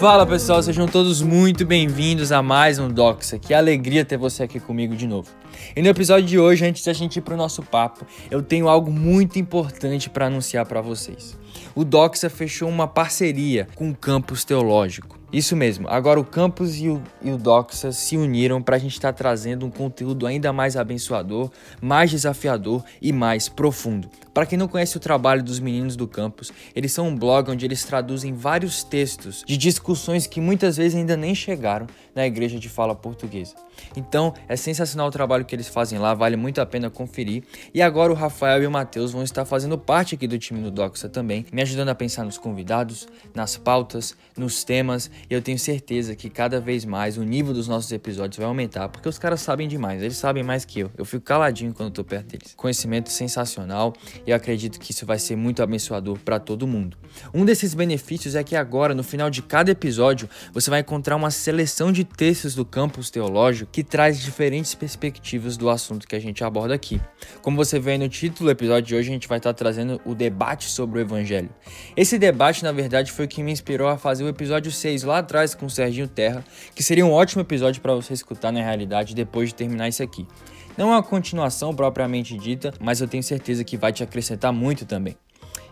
Fala pessoal, sejam todos muito bem-vindos a mais um Doxa. Que alegria ter você aqui comigo de novo. E no episódio de hoje, antes da gente ir pro nosso papo, eu tenho algo muito importante para anunciar para vocês. O Doxa fechou uma parceria com o Campus Teológico. Isso mesmo, agora o Campus e o, e o Doxa se uniram para a gente estar tá trazendo um conteúdo ainda mais abençoador, mais desafiador e mais profundo. Para quem não conhece o trabalho dos meninos do Campus, eles são um blog onde eles traduzem vários textos de discussões que muitas vezes ainda nem chegaram na igreja de fala portuguesa. Então é sensacional o trabalho que eles fazem lá, vale muito a pena conferir. E agora o Rafael e o Matheus vão estar fazendo parte aqui do time do Doxa também, me ajudando a pensar nos convidados, nas pautas, nos temas. E eu tenho certeza que cada vez mais o nível dos nossos episódios vai aumentar, porque os caras sabem demais, eles sabem mais que eu. Eu fico caladinho quando estou perto deles. Conhecimento sensacional e eu acredito que isso vai ser muito abençoador para todo mundo. Um desses benefícios é que agora, no final de cada episódio, você vai encontrar uma seleção de textos do campus teológico que traz diferentes perspectivas do assunto que a gente aborda aqui. Como você vê no título do episódio de hoje, a gente vai estar trazendo o debate sobre o evangelho. Esse debate, na verdade, foi o que me inspirou a fazer o episódio 6 lá atrás com o Serginho Terra, que seria um ótimo episódio para você escutar na realidade depois de terminar isso aqui. Não é uma continuação propriamente dita, mas eu tenho certeza que vai te acrescentar muito também.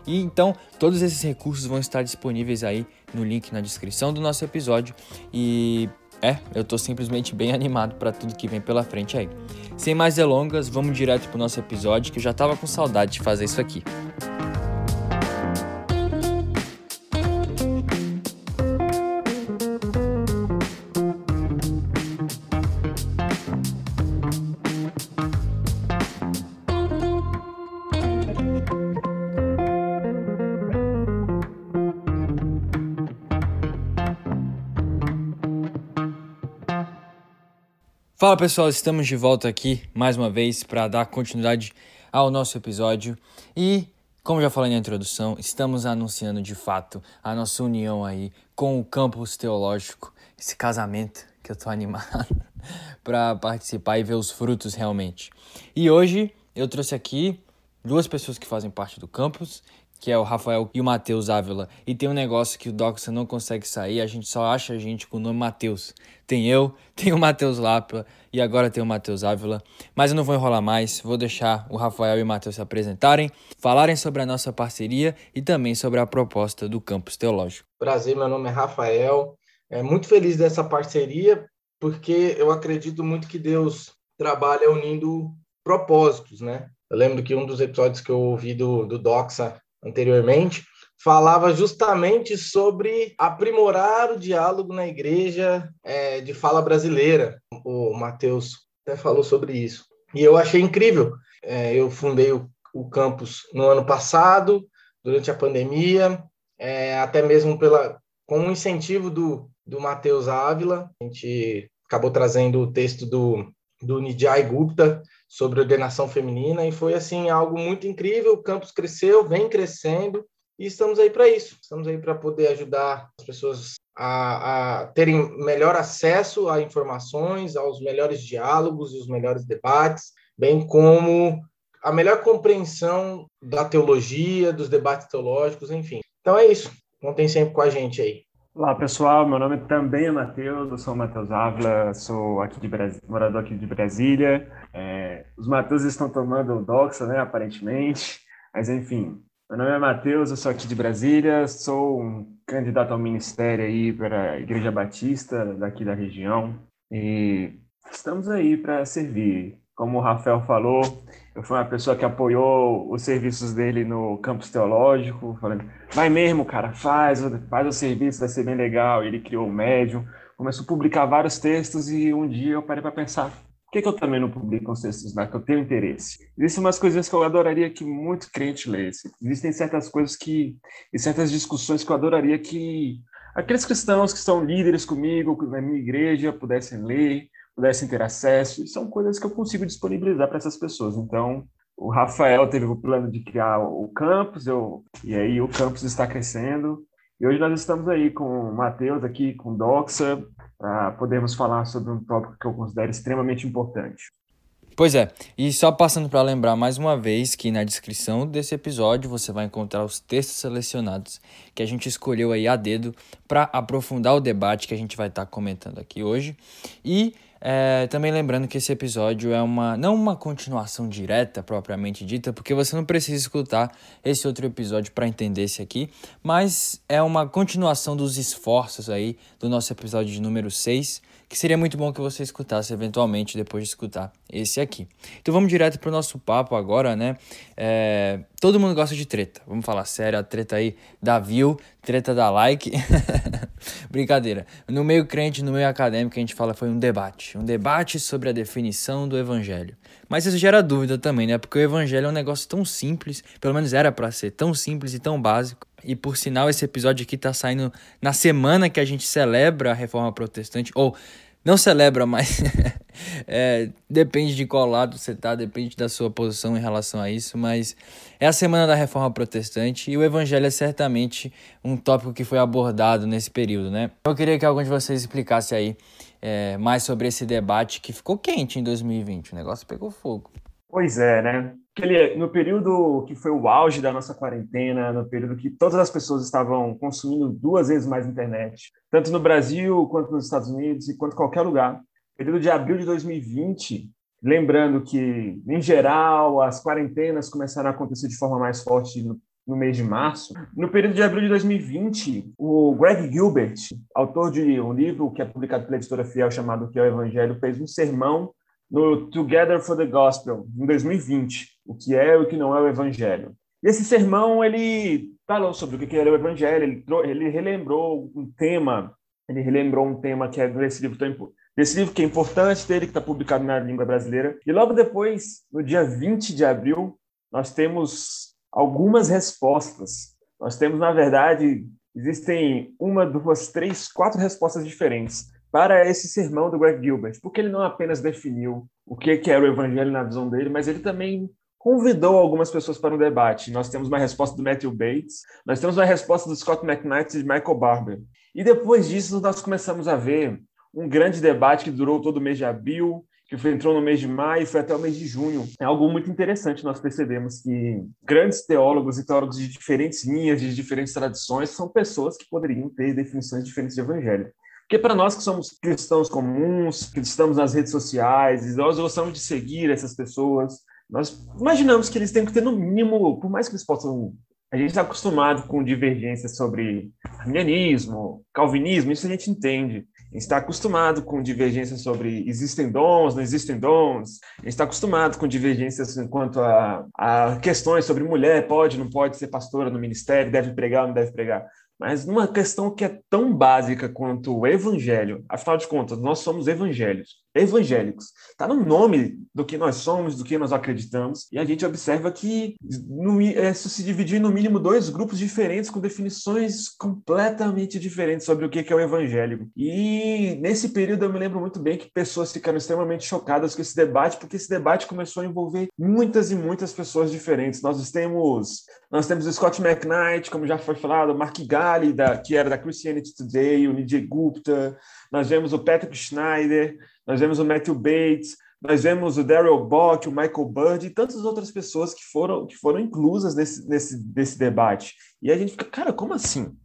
E então, todos esses recursos vão estar disponíveis aí no link na descrição do nosso episódio e é, eu tô simplesmente bem animado para tudo que vem pela frente aí. Sem mais delongas, vamos direto pro nosso episódio que eu já tava com saudade de fazer isso aqui. Fala pessoal, estamos de volta aqui mais uma vez para dar continuidade ao nosso episódio e, como já falei na introdução, estamos anunciando de fato a nossa união aí com o campus teológico, esse casamento que eu tô animado para participar e ver os frutos realmente. E hoje eu trouxe aqui duas pessoas que fazem parte do campus que é o Rafael e o Matheus Ávila. E tem um negócio que o Doxa não consegue sair, a gente só acha a gente com o nome Matheus. Tem eu, tem o Matheus Lapa e agora tem o Matheus Ávila. Mas eu não vou enrolar mais, vou deixar o Rafael e o Matheus se apresentarem, falarem sobre a nossa parceria e também sobre a proposta do Campus Teológico. Prazer, meu nome é Rafael. É muito feliz dessa parceria, porque eu acredito muito que Deus trabalha unindo propósitos, né? Eu lembro que um dos episódios que eu ouvi do, do Doxa anteriormente, falava justamente sobre aprimorar o diálogo na igreja é, de fala brasileira. O Matheus até falou sobre isso. E eu achei incrível. É, eu fundei o, o, campus no ano passado, durante a pandemia, é, até mesmo pela, com o incentivo do, do Matheus Ávila. A gente acabou trazendo o texto do, do Nijai Gupta, sobre ordenação feminina e foi assim algo muito incrível. O campus cresceu, vem crescendo e estamos aí para isso. Estamos aí para poder ajudar as pessoas a, a, terem melhor acesso a informações, aos melhores diálogos e os melhores debates, bem como a melhor compreensão da teologia, dos debates teológicos, enfim. Então é isso. Contem sempre com a gente aí. Olá pessoal, meu nome também é Matheus, eu sou o Matheus Ávila, sou aqui de Bras... morador aqui de Brasília. É... Os Matheus estão tomando Doxa, né, aparentemente, mas enfim. Meu nome é Matheus, eu sou aqui de Brasília, sou um candidato ao ministério aí para a Igreja Batista daqui da região e estamos aí para servir. Como o Rafael falou, eu fui uma pessoa que apoiou os serviços dele no campus teológico, falando, vai mesmo, cara, faz, faz o serviço, vai ser bem legal. Ele criou o Medium, começou a publicar vários textos e um dia eu parei para pensar, por que, que, eu também não publico os textos lá, que eu tenho interesse? Existem umas coisas que eu adoraria que muito crente lesse. Existem certas coisas que, e certas discussões que eu adoraria que aqueles cristãos que são líderes comigo, na minha igreja, pudessem ler, pudessem ter acesso, são coisas que eu consigo disponibilizar para essas pessoas. Então, o Rafael teve o plano de criar o campus, eu, e aí o campus está crescendo. E hoje nós estamos aí com o Matheus, aqui com o Doxa, para podermos falar sobre um tópico que eu considero extremamente importante. Pois é, e só passando para lembrar mais uma vez que na descrição desse episódio você vai encontrar os textos selecionados que a gente escolheu aí a dedo para aprofundar o debate que a gente vai estar tá comentando aqui hoje. E é, também lembrando que esse episódio é uma não uma continuação direta propriamente dita, porque você não precisa escutar esse outro episódio para entender esse aqui, mas é uma continuação dos esforços aí do nosso episódio de número 6 que seria muito bom que você escutasse eventualmente depois de escutar esse aqui. Então vamos direto para o nosso papo agora, né? É, todo mundo gosta de treta, vamos falar sério, a treta aí da view, treta da like. Brincadeira. No meio crente, no meio acadêmico, a gente fala foi um debate. Um debate sobre a definição do evangelho. Mas isso gera dúvida também, né? Porque o evangelho é um negócio tão simples, pelo menos era para ser tão simples e tão básico. E por sinal, esse episódio aqui tá saindo na semana que a gente celebra a reforma protestante, ou não celebra, mas é, depende de qual lado você tá, depende da sua posição em relação a isso, mas é a semana da reforma protestante e o evangelho é certamente um tópico que foi abordado nesse período, né? Eu queria que algum de vocês explicasse aí é, mais sobre esse debate que ficou quente em 2020, o negócio pegou fogo. Pois é, né? Aquele, no período que foi o auge da nossa quarentena, no período que todas as pessoas estavam consumindo duas vezes mais internet, tanto no Brasil quanto nos Estados Unidos e quanto qualquer lugar, período de abril de 2020, lembrando que, em geral, as quarentenas começaram a acontecer de forma mais forte no, no mês de março. No período de abril de 2020, o Greg Gilbert, autor de um livro que é publicado pela editora Fiel chamado Que é o Evangelho, fez um sermão no Together for the Gospel, em 2020, o que é e o que não é o Evangelho. E esse sermão, ele falou sobre o que era o Evangelho, ele, ele relembrou um tema, ele relembrou um tema que é livro tão desse livro que é importante dele, que está publicado na língua brasileira. E logo depois, no dia 20 de abril, nós temos algumas respostas. Nós temos, na verdade, existem uma, duas, três, quatro respostas diferentes para esse sermão do Greg Gilbert, porque ele não apenas definiu o que era o evangelho na visão dele, mas ele também convidou algumas pessoas para um debate. Nós temos uma resposta do Matthew Bates, nós temos uma resposta do Scott McKnight e de Michael Barber. E depois disso, nós começamos a ver um grande debate que durou todo o mês de abril, que entrou no mês de maio e foi até o mês de junho. É algo muito interessante, nós percebemos que grandes teólogos e teólogos de diferentes linhas, de diferentes tradições, são pessoas que poderiam ter definições diferentes de evangelho. Porque para nós que somos cristãos comuns, que estamos nas redes sociais, nós gostamos de seguir essas pessoas, nós imaginamos que eles têm que ter no mínimo, por mais que eles possam a gente está acostumado com divergências sobre arminianismo, calvinismo, isso a gente entende. A gente está acostumado com divergências sobre existem dons, não existem dons. A gente está acostumado com divergências quanto a, a questões sobre mulher pode, não pode ser pastora no ministério, deve pregar, não deve pregar mas numa questão que é tão básica quanto o evangelho. Afinal de contas, nós somos evangélicos. Evangélicos. Está no nome do que nós somos, do que nós acreditamos, e a gente observa que no, isso se dividiu em no mínimo dois grupos diferentes com definições completamente diferentes sobre o que é o evangelho. E nesse período eu me lembro muito bem que pessoas ficaram extremamente chocadas com esse debate, porque esse debate começou a envolver muitas e muitas pessoas diferentes. Nós temos nós temos o Scott McKnight, como já foi falado, o Mark Galli, da, que era da Christianity Today, o Nijay Gupta, nós vemos o Patrick Schneider, nós vemos o Matthew Bates, nós vemos o Daryl Bock, o Michael Bird e tantas outras pessoas que foram, que foram inclusas nesse, nesse, nesse debate. E a gente fica, cara, como assim?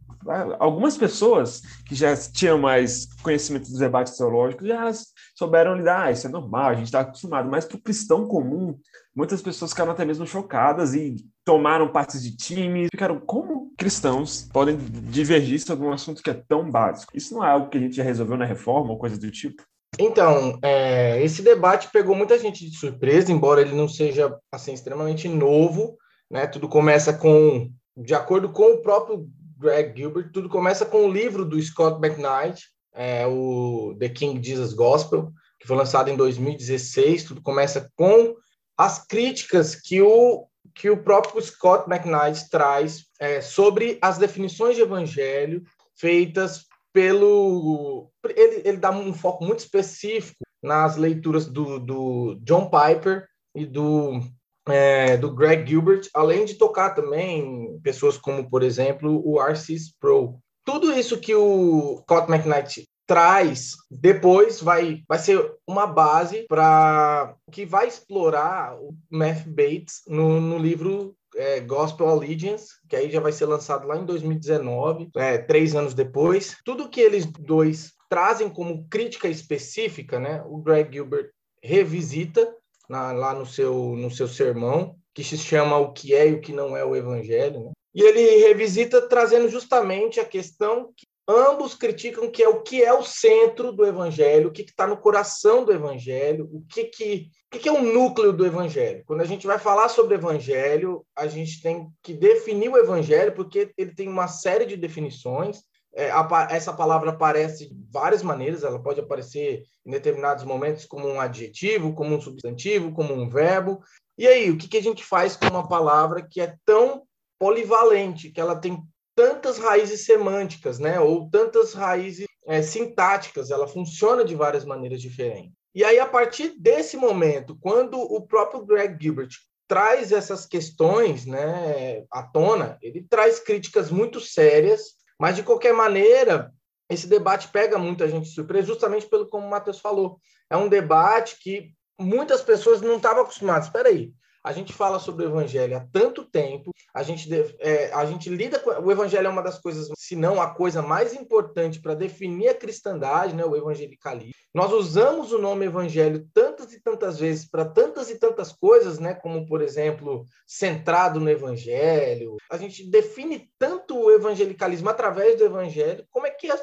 Algumas pessoas que já tinham mais conhecimento dos debates teológicos já souberam lidar, ah, isso é normal, a gente está acostumado, mas para o cristão comum, muitas pessoas ficaram até mesmo chocadas e tomaram partes de times, ficaram como cristãos podem divergir sobre um assunto que é tão básico. Isso não é algo que a gente já resolveu na reforma ou coisa do tipo? Então, é, esse debate pegou muita gente de surpresa, embora ele não seja assim extremamente novo, né? Tudo começa com, de acordo com o próprio Greg Gilbert, tudo começa com o livro do Scott McKnight, é, o The King Jesus Gospel, que foi lançado em 2016. Tudo começa com as críticas que o que o próprio Scott McKnight traz é, sobre as definições de evangelho feitas pelo. Ele, ele dá um foco muito específico nas leituras do, do John Piper e do, é, do Greg Gilbert, além de tocar também pessoas como, por exemplo, o R.C. Sproul. Tudo isso que o Scott McKnight traz depois vai vai ser uma base para que vai explorar o Matthew Bates no, no livro é, Gospel Allegiance, que aí já vai ser lançado lá em 2019, é, três anos depois. Tudo que eles dois trazem como crítica específica, né? O Greg Gilbert revisita na, lá no seu, no seu sermão, que se chama O que é e o que não é o Evangelho. Né? E ele revisita trazendo justamente a questão que ambos criticam que é o que é o centro do Evangelho, o que está no coração do Evangelho, o que, que, o que, que é o núcleo do Evangelho. Quando a gente vai falar sobre Evangelho, a gente tem que definir o Evangelho, porque ele tem uma série de definições, é, a, essa palavra aparece de várias maneiras, ela pode aparecer em determinados momentos como um adjetivo, como um substantivo, como um verbo. E aí, o que, que a gente faz com uma palavra que é tão polivalente, que ela tem tantas raízes semânticas, né? ou tantas raízes é, sintáticas, ela funciona de várias maneiras diferentes. E aí, a partir desse momento, quando o próprio Greg Gilbert traz essas questões né, à tona, ele traz críticas muito sérias mas, de qualquer maneira, esse debate pega muita gente de surpresa, justamente pelo como o Matheus falou. É um debate que muitas pessoas não estavam acostumadas. Espera aí, a gente fala sobre o evangelho há tanto tempo, a gente, é, a gente lida com. O evangelho é uma das coisas, se não a coisa mais importante para definir a cristandade, né, o evangelicalismo. Nós usamos o nome evangelho tantas e tantas vezes para tantas e tantas coisas, né, como, por exemplo, centrado no evangelho. A gente define tanto o evangelicalismo através do evangelho, como é que as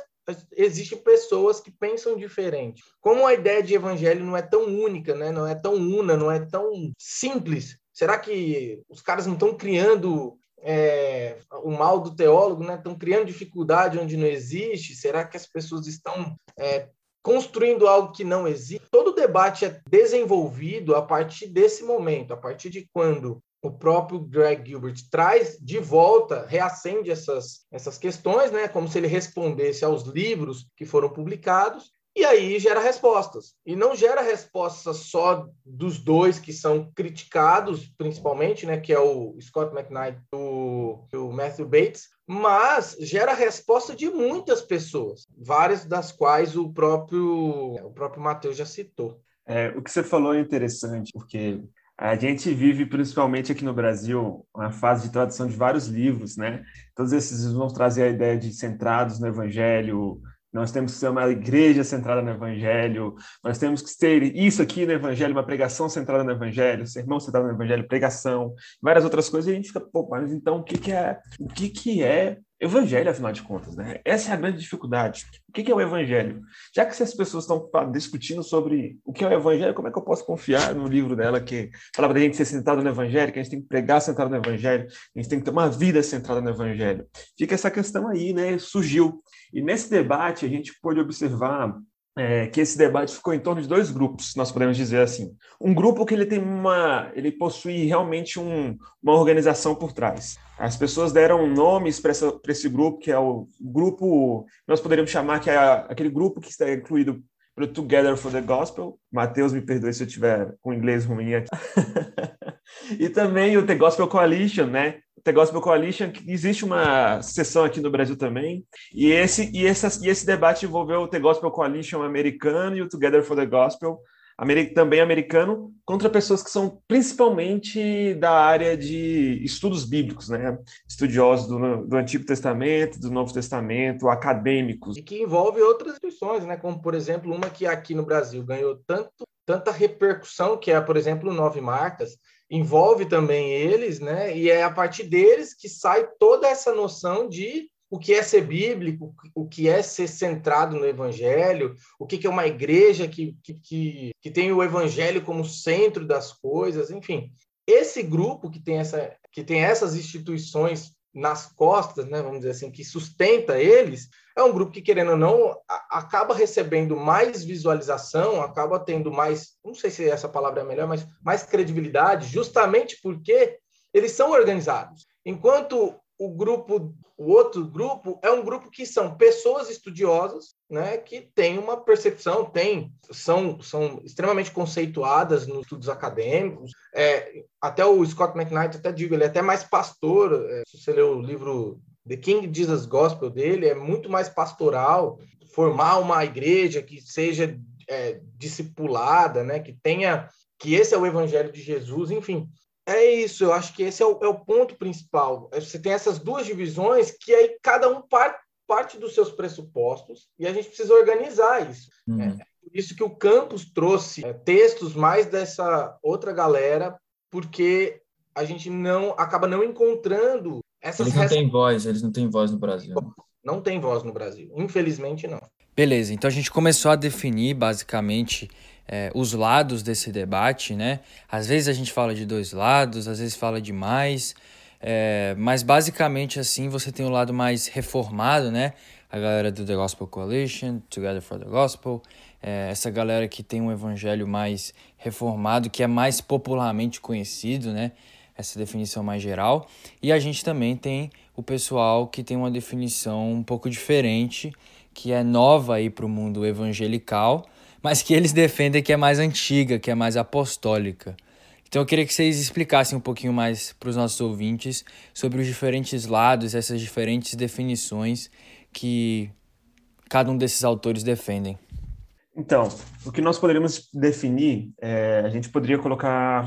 existem pessoas que pensam diferente. Como a ideia de evangelho não é tão única, né? não é tão una, não é tão simples, será que os caras não estão criando é, o mal do teólogo, né? estão criando dificuldade onde não existe? Será que as pessoas estão é, construindo algo que não existe? Todo debate é desenvolvido a partir desse momento, a partir de quando o próprio Greg Gilbert traz de volta, reacende essas, essas questões, né, como se ele respondesse aos livros que foram publicados, e aí gera respostas. E não gera respostas só dos dois que são criticados, principalmente, né, que é o Scott McKnight e o, o Matthew Bates, mas gera resposta de muitas pessoas, várias das quais o próprio, o próprio Matheus já citou. É, o que você falou é interessante, porque a gente vive, principalmente aqui no Brasil, uma fase de tradução de vários livros, né? Todos esses vão trazer a ideia de centrados no Evangelho, nós temos que ser uma igreja centrada no Evangelho, nós temos que ter isso aqui no Evangelho, uma pregação centrada no Evangelho, sermão centrado no Evangelho, pregação, várias outras coisas, e a gente fica, pô, mas então o que, que é? O que, que é Evangelho, afinal de contas, né? Essa é a grande dificuldade. O que é o Evangelho? Já que as pessoas estão discutindo sobre o que é o Evangelho, como é que eu posso confiar no livro dela que fala para a gente ser sentado no Evangelho, que a gente tem que pregar sentado no Evangelho, a gente tem que ter uma vida centrada no Evangelho? Fica essa questão aí, né? Surgiu. E nesse debate a gente pôde observar é, que esse debate ficou em torno de dois grupos, nós podemos dizer assim. Um grupo que ele tem uma, ele possui realmente um, uma organização por trás. As pessoas deram nomes para esse grupo, que é o grupo, nós poderíamos chamar que é aquele grupo que está incluído pelo Together for the Gospel. Mateus, me perdoe se eu tiver com inglês ruim aqui. e também o The Gospel Coalition, né? The Gospel Coalition, que existe uma sessão aqui no Brasil também, e esse, e, essa, e esse debate envolveu o The Gospel Coalition americano e o Together for the Gospel também americano, contra pessoas que são principalmente da área de estudos bíblicos, né? Estudiosos do, do Antigo Testamento, do Novo Testamento, acadêmicos. E que envolve outras instituições, né? Como, por exemplo, uma que aqui no Brasil ganhou tanto, tanta repercussão, que é, por exemplo, Nove Marcas, envolve também eles, né? E é a partir deles que sai toda essa noção de o que é ser bíblico, o que é ser centrado no evangelho, o que é uma igreja que, que, que, tem o evangelho como centro das coisas, enfim. Esse grupo que tem, essa, que tem essas instituições nas costas, né, vamos dizer assim, que sustenta eles, é um grupo que, querendo ou não, acaba recebendo mais visualização, acaba tendo mais, não sei se essa palavra é melhor, mas mais credibilidade, justamente porque eles são organizados. Enquanto o grupo, o outro grupo é um grupo que são pessoas estudiosas, né, que têm uma percepção, têm, são, são extremamente conceituadas nos estudos acadêmicos. É, até o Scott McKnight, até digo, ele é até mais pastor. É, se você ler o livro The King Jesus Gospel dele, é muito mais pastoral, formar uma igreja que seja é, discipulada, né? Que tenha que esse é o evangelho de Jesus, enfim. É isso, eu acho que esse é o, é o ponto principal. Você tem essas duas divisões que aí cada um parte, parte dos seus pressupostos e a gente precisa organizar isso. Uhum. É, por isso que o campus trouxe é, textos mais dessa outra galera, porque a gente não acaba não encontrando essas Eles não têm voz, eles não têm voz no Brasil. Não tem voz no Brasil, infelizmente não. Beleza, então a gente começou a definir basicamente é, os lados desse debate, né? Às vezes a gente fala de dois lados, às vezes fala de mais, é, mas basicamente assim você tem o lado mais reformado, né? A galera do The Gospel Coalition, Together for the Gospel, é, essa galera que tem um evangelho mais reformado, que é mais popularmente conhecido, né? Essa definição mais geral. E a gente também tem o pessoal que tem uma definição um pouco diferente, que é nova aí para o mundo evangelical, mas que eles defendem que é mais antiga, que é mais apostólica. Então eu queria que vocês explicassem um pouquinho mais para os nossos ouvintes sobre os diferentes lados, essas diferentes definições que cada um desses autores defendem. Então, o que nós poderíamos definir, é, a gente poderia colocar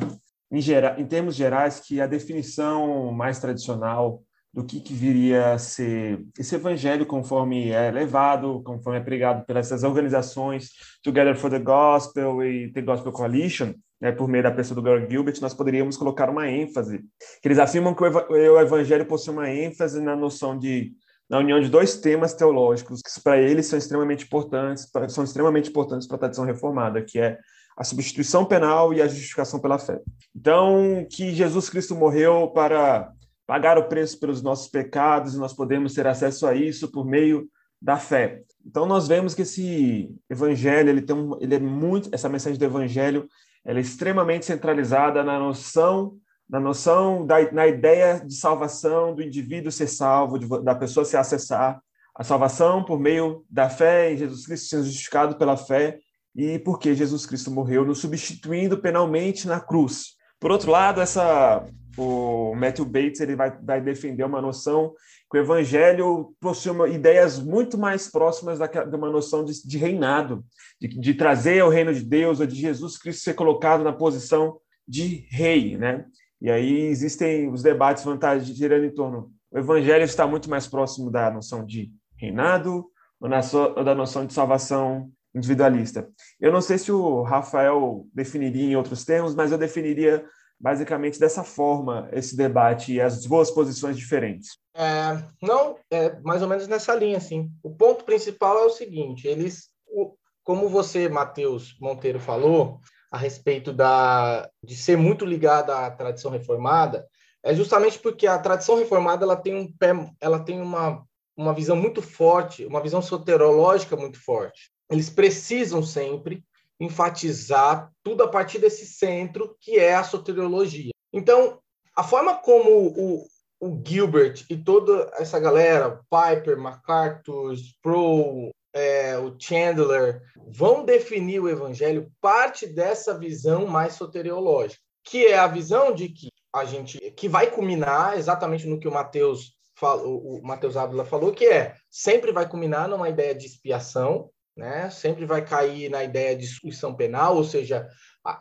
em, geral, em termos gerais que a definição mais tradicional do que, que viria a ser esse evangelho conforme é levado, conforme é pregado pelas essas organizações Together for the Gospel e The Gospel Coalition, né, por meio da pessoa do Gary Gilbert, nós poderíamos colocar uma ênfase. Eles afirmam que o evangelho possui uma ênfase na noção de na união de dois temas teológicos que para eles são extremamente importantes, são extremamente importantes para a tradição reformada, que é a substituição penal e a justificação pela fé. Então, que Jesus Cristo morreu para pagar o preço pelos nossos pecados e nós podemos ter acesso a isso por meio da fé. Então nós vemos que esse evangelho, ele tem um, ele é muito essa mensagem do evangelho, ela é extremamente centralizada na noção na noção da na ideia de salvação do indivíduo ser salvo, de, da pessoa se acessar a salvação por meio da fé em Jesus Cristo, sendo justificado pela fé e porque Jesus Cristo morreu, nos substituindo penalmente na cruz. Por outro lado, essa o Matthew Bates ele vai, vai defender uma noção que o evangelho possui uma, ideias muito mais próximas da, de uma noção de, de reinado, de, de, trazer o reino de Deus, ou de Jesus Cristo ser colocado na posição de rei, né? E aí existem os debates vantagens girando em torno. O evangelho está muito mais próximo da noção de reinado ou, na ou da noção de salvação individualista. Eu não sei se o Rafael definiria em outros termos, mas eu definiria basicamente dessa forma esse debate e as duas posições diferentes? É, não, é mais ou menos nessa linha, assim. O ponto principal é o seguinte: eles, o, como você, Matheus Monteiro, falou a respeito da, de ser muito ligada à tradição reformada, é justamente porque a tradição reformada ela tem um pé, ela tem uma, uma visão muito forte, uma visão soterológica muito forte. Eles precisam sempre enfatizar tudo a partir desse centro que é a soteriologia. Então, a forma como o, o Gilbert e toda essa galera, Piper, MacArthur, Sproul, é, o Chandler, vão definir o evangelho parte dessa visão mais soteriológica, que é a visão de que a gente que vai culminar exatamente no que o Mateus falou, o Mateus Ávila falou, que é sempre vai culminar numa ideia de expiação, né? Sempre vai cair na ideia de substituição penal, ou seja,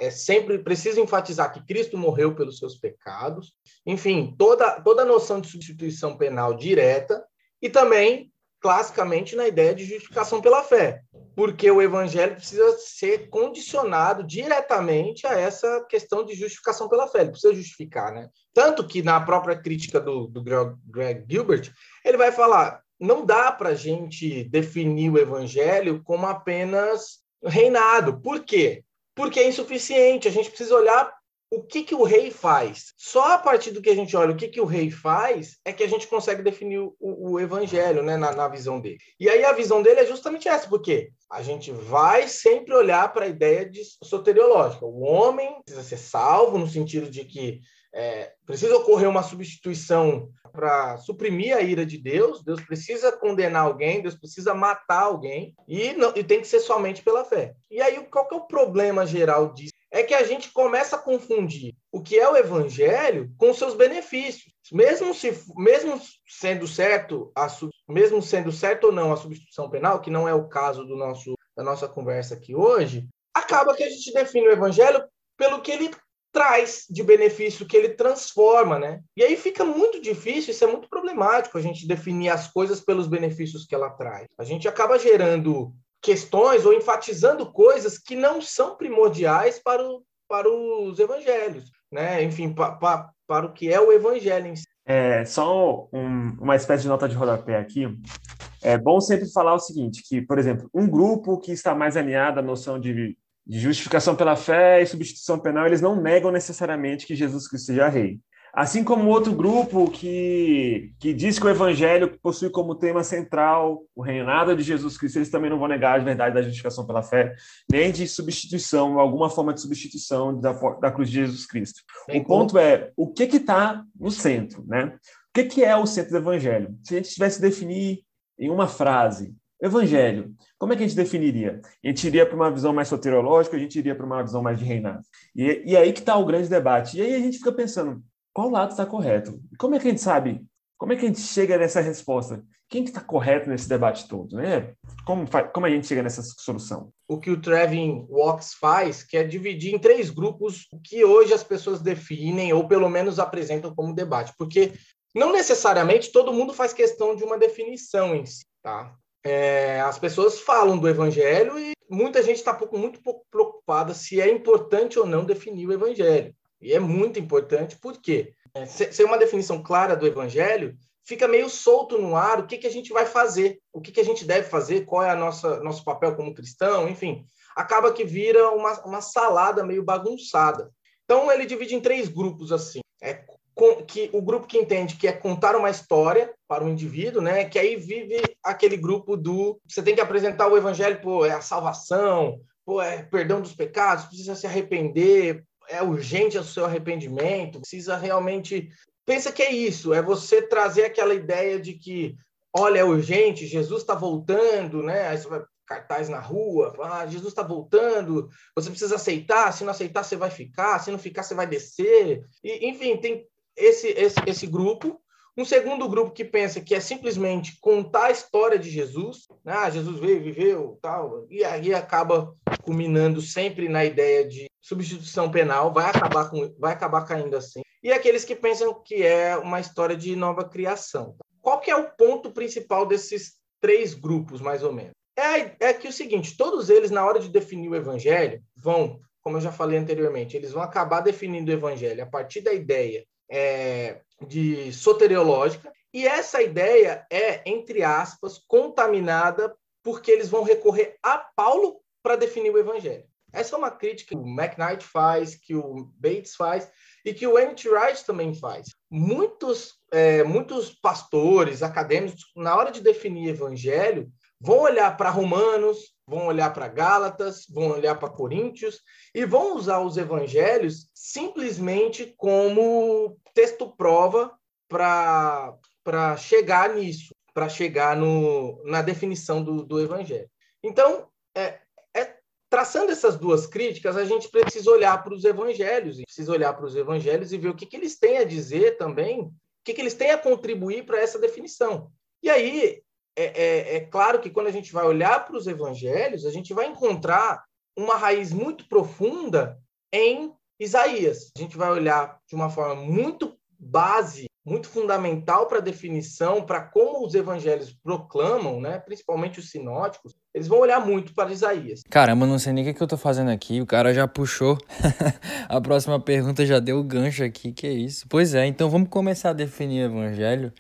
é sempre preciso enfatizar que Cristo morreu pelos seus pecados. Enfim, toda toda a noção de substituição penal direta e também classicamente na ideia de justificação pela fé, porque o evangelho precisa ser condicionado diretamente a essa questão de justificação pela fé, ele precisa justificar, né? Tanto que na própria crítica do, do Greg Gilbert, ele vai falar, não dá para a gente definir o evangelho como apenas reinado. Por quê? Porque é insuficiente. A gente precisa olhar o que, que o rei faz. Só a partir do que a gente olha o que, que o rei faz é que a gente consegue definir o, o evangelho né, na, na, visão dele. E aí a visão dele é justamente essa, porque a gente vai sempre olhar para a ideia de soteriológica. O homem precisa ser salvo no sentido de que é, precisa ocorrer uma substituição para suprimir a ira de Deus, Deus precisa condenar alguém, Deus precisa matar alguém, e, não, e tem que ser somente pela fé. E aí, qual que é o problema geral disso? é que a gente começa a confundir o que é o evangelho com seus benefícios. Mesmo se mesmo sendo certo a mesmo sendo certo ou não a substituição penal, que não é o caso do nosso da nossa conversa aqui hoje, acaba que a gente define o evangelho pelo que ele traz de benefício, que ele transforma, né? E aí fica muito difícil, isso é muito problemático a gente definir as coisas pelos benefícios que ela traz. A gente acaba gerando questões ou enfatizando coisas que não são primordiais para, o, para os evangelhos, né? Enfim, pa, pa, para o que é o evangelho em si. É, só um, uma espécie de nota de rodapé aqui. É bom sempre falar o seguinte, que, por exemplo, um grupo que está mais alinhado à noção de, de justificação pela fé e substituição penal, eles não negam necessariamente que Jesus Cristo seja rei. Assim como outro grupo que, que diz que o evangelho possui como tema central o reinado de Jesus Cristo, eles também não vão negar a verdade da justificação pela fé, nem de substituição, alguma forma de substituição da, da cruz de Jesus Cristo. Bem o ponto é, o que está no centro? Né? O que, que é o centro do evangelho? Se a gente tivesse definir em uma frase, evangelho, como é que a gente definiria? A gente iria para uma visão mais soteriológica, a gente iria para uma visão mais de reinado. E, e aí que está o grande debate. E aí a gente fica pensando, qual lado está correto? Como é que a gente sabe? Como é que a gente chega nessa resposta? Quem que está correto nesse debate todo, né? Como, como a gente chega nessa solução? O que o Trevin Walks faz, que é dividir em três grupos o que hoje as pessoas definem ou pelo menos apresentam como debate, porque não necessariamente todo mundo faz questão de uma definição em si, tá? É, as pessoas falam do evangelho e muita gente está muito pouco preocupada se é importante ou não definir o evangelho. E é muito importante, porque é, sem uma definição clara do evangelho, fica meio solto no ar o que, que a gente vai fazer, o que, que a gente deve fazer, qual é a nossa nosso papel como cristão, enfim. Acaba que vira uma, uma salada meio bagunçada. Então, ele divide em três grupos, assim. É que o grupo que entende que é contar uma história para o indivíduo, né? Que aí vive aquele grupo do você tem que apresentar o evangelho, pô, é a salvação, pô, é perdão dos pecados, precisa se arrepender, é urgente o seu arrependimento, precisa realmente. Pensa que é isso, é você trazer aquela ideia de que, olha, é urgente, Jesus está voltando, né? Aí você vai cartaz na rua, ah, Jesus está voltando, você precisa aceitar, se não aceitar você vai ficar, se não ficar você vai descer. E, enfim, tem esse, esse, esse grupo. Um segundo grupo que pensa que é simplesmente contar a história de Jesus, né? ah, Jesus veio, viveu, tal, e aí acaba culminando sempre na ideia de substituição penal, vai acabar, com, vai acabar caindo assim. E aqueles que pensam que é uma história de nova criação. Qual que é o ponto principal desses três grupos, mais ou menos? É, é que o seguinte, todos eles, na hora de definir o evangelho, vão, como eu já falei anteriormente, eles vão acabar definindo o evangelho a partir da ideia é, de soteriológica, e essa ideia é, entre aspas, contaminada porque eles vão recorrer a Paulo para definir o evangelho. Essa é uma crítica que o McKnight faz, que o Bates faz e que o Emmett Wright também faz. Muitos, é, muitos pastores, acadêmicos, na hora de definir evangelho, vão olhar para Romanos, vão olhar para Gálatas, vão olhar para Coríntios e vão usar os evangelhos simplesmente como texto prova para chegar nisso, para chegar no, na definição do, do evangelho. Então, é, traçando essas duas críticas, a gente precisa olhar para os evangelhos, precisa olhar para os evangelhos e ver o que, que eles têm a dizer também, o que, que eles têm a contribuir para essa definição. E aí, é, é, é, claro que quando a gente vai olhar para os evangelhos, a gente vai encontrar uma raiz muito profunda em Isaías. A gente vai olhar de uma forma muito base, muito fundamental para a definição, para como os evangelhos proclamam, né, principalmente os sinóticos, eles vão olhar muito para Isaías. Caramba, não sei nem o que, eu tô fazendo aqui. O cara já puxou. a próxima pergunta já deu o gancho aqui. Que é isso? Pois é, então vamos começar a definir o evangelho.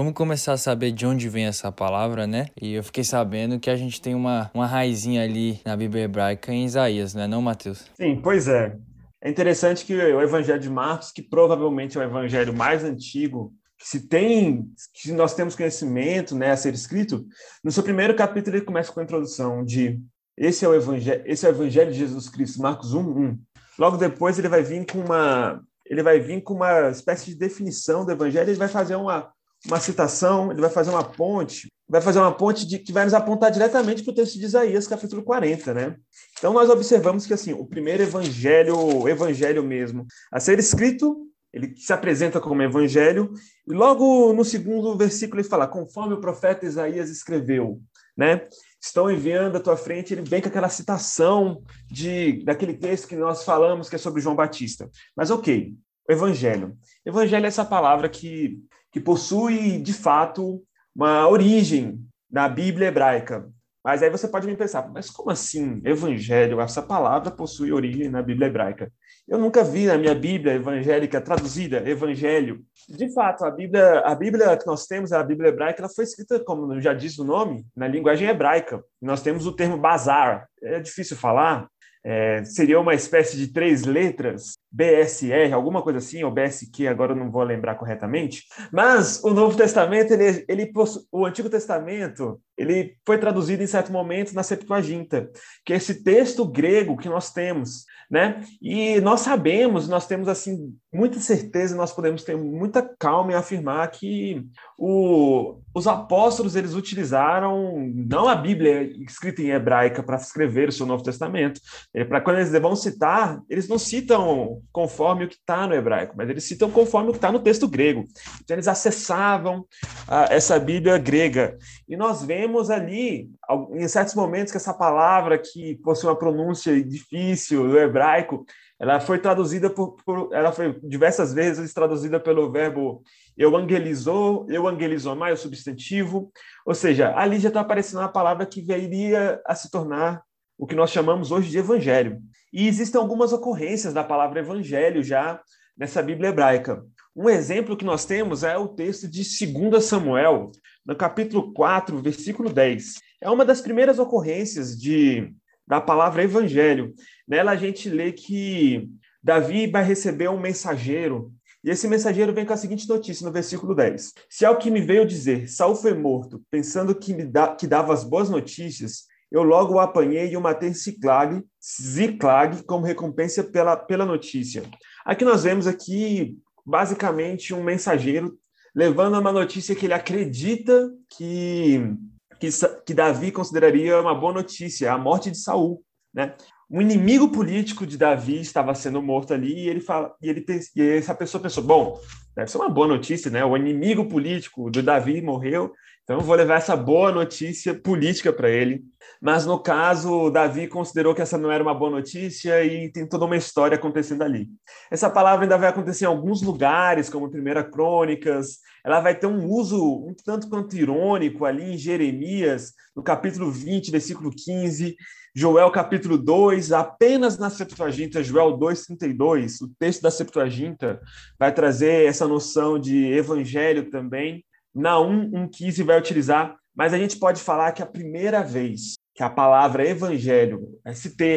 Vamos começar a saber de onde vem essa palavra, né? E eu fiquei sabendo que a gente tem uma, uma raizinha ali na Bíblia hebraica em Isaías, não é não, Mateus? Sim, pois é. É interessante que o Evangelho de Marcos, que provavelmente é o evangelho mais antigo se tem, se nós temos conhecimento, né, a ser escrito, no seu primeiro capítulo ele começa com a introdução de esse é o evangelho, esse é o evangelho de Jesus Cristo, Marcos 1, 1. Logo depois ele vai vir com uma, ele vai vir com uma espécie de definição do evangelho, ele vai fazer uma uma citação, ele vai fazer uma ponte vai fazer uma ponte de, que vai nos apontar diretamente para o texto de Isaías, capítulo 40, né? Então nós observamos que assim, o primeiro evangelho, o evangelho mesmo, a ser escrito, ele se apresenta como evangelho, e logo no segundo versículo ele fala: "Conforme o profeta Isaías escreveu", né? Estão enviando à tua frente, ele vem com aquela citação de daquele texto que nós falamos que é sobre João Batista. Mas OK, o evangelho. Evangelho é essa palavra que que possui de fato uma origem na Bíblia hebraica. Mas aí você pode me pensar, mas como assim evangelho? Essa palavra possui origem na Bíblia hebraica. Eu nunca vi na minha Bíblia evangélica traduzida evangelho. De fato, a Bíblia, a Bíblia que nós temos, a Bíblia hebraica, ela foi escrita, como já diz o nome, na linguagem hebraica. Nós temos o termo bazar. É difícil falar, é, seria uma espécie de três letras, BSR, alguma coisa assim, ou BSQ, agora eu não vou lembrar corretamente. Mas o Novo Testamento, ele, ele o Antigo Testamento, ele foi traduzido em certo momento na Septuaginta, que é esse texto grego que nós temos, né? E nós sabemos, nós temos assim muita certeza, nós podemos ter muita calma em afirmar que o, os apóstolos eles utilizaram não a Bíblia escrita em hebraica para escrever o seu Novo Testamento, é, para quando eles vão citar, eles não citam conforme o que está no hebraico, mas eles citam conforme o que está no texto grego. Então eles acessavam a, essa Bíblia grega e nós vemos ali, em certos momentos, que essa palavra que possui uma pronúncia difícil do hebraico, ela foi traduzida por, por, ela foi diversas vezes traduzida pelo verbo evangelizou, evangelizou mais o substantivo, ou seja, ali já está aparecendo uma palavra que viria a se tornar o que nós chamamos hoje de evangelho. E existem algumas ocorrências da palavra evangelho já nessa Bíblia hebraica. Um exemplo que nós temos é o texto de 2 Samuel, no capítulo 4, versículo 10. É uma das primeiras ocorrências de, da palavra evangelho. Nela a gente lê que Davi vai receber um mensageiro, e esse mensageiro vem com a seguinte notícia no versículo 10. Se ao que me veio dizer, Saul foi morto, pensando que, me da, que dava as boas notícias, eu logo o apanhei e o matei Ziclag, Ziclag como recompensa pela, pela notícia. Aqui nós vemos aqui basicamente um mensageiro levando uma notícia que ele acredita que, que, que Davi consideraria uma boa notícia, a morte de Saul, né? Um inimigo político de Davi estava sendo morto ali e ele fala e ele e essa pessoa pensou, bom, deve ser uma boa notícia, né? O inimigo político do Davi morreu, então eu vou levar essa boa notícia política para ele. Mas no caso, Davi considerou que essa não era uma boa notícia e tem toda uma história acontecendo ali. Essa palavra ainda vai acontecer em alguns lugares, como Primeira Crônicas. Ela vai ter um uso um tanto quanto irônico ali em Jeremias, no capítulo 20, versículo 15. Joel capítulo 2, apenas na Septuaginta, Joel 2:32, o texto da Septuaginta vai trazer essa noção de evangelho também. Naum 1:15 vai utilizar, mas a gente pode falar que a primeira vez que a palavra evangelho,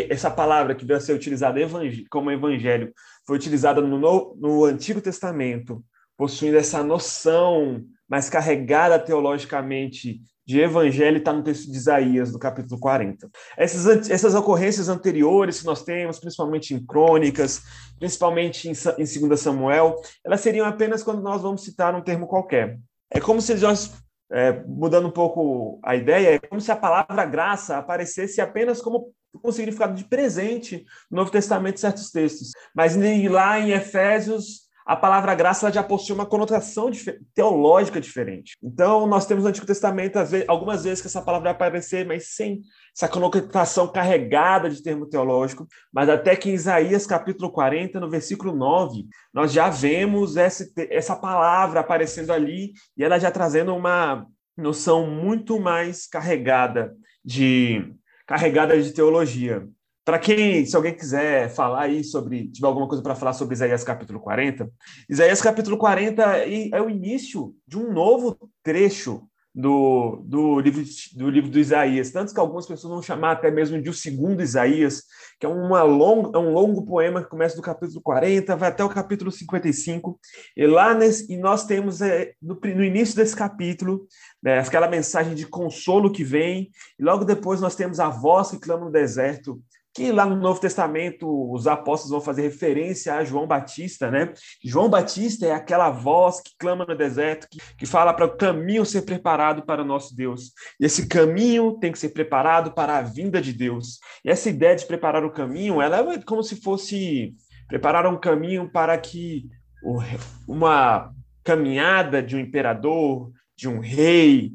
essa palavra que veio a ser utilizada como evangelho, foi utilizada no, no Antigo Testamento, possuindo essa noção mais carregada teologicamente de evangelho, está no texto de Isaías, no capítulo 40. Essas, essas ocorrências anteriores que nós temos, principalmente em crônicas, principalmente em, em 2 Samuel, elas seriam apenas quando nós vamos citar um termo qualquer. É como se nós é, mudando um pouco a ideia, é como se a palavra graça aparecesse apenas como com significado de presente no Novo Testamento em certos textos. Mas lá em Efésios, a palavra graça já possui uma conotação teológica diferente. Então, nós temos no Antigo Testamento algumas vezes que essa palavra vai aparecer, mas sem essa conotação carregada de termo teológico. Mas até que em Isaías capítulo 40, no versículo 9, nós já vemos essa palavra aparecendo ali e ela já trazendo uma noção muito mais carregada de carregada de teologia. Para quem, se alguém quiser falar aí sobre, tiver alguma coisa para falar sobre Isaías capítulo 40, Isaías capítulo 40 é o início de um novo trecho do, do, livro, do livro do Isaías, tanto que algumas pessoas vão chamar até mesmo de o segundo Isaías, que é, uma long, é um longo poema que começa do capítulo 40, vai até o capítulo 55, e lá nesse, e nós temos é, no, no, início desse capítulo né, aquela mensagem de consolo que vem, e logo depois nós temos a voz que clama no deserto, que lá no Novo Testamento os apóstolos vão fazer referência a João Batista, né? João Batista é aquela voz que clama no deserto, que, que fala para o caminho ser preparado para o nosso Deus. E esse caminho tem que ser preparado para a vinda de Deus. E essa ideia de preparar o caminho, ela é como se fosse preparar um caminho para que uma caminhada de um imperador, de um rei,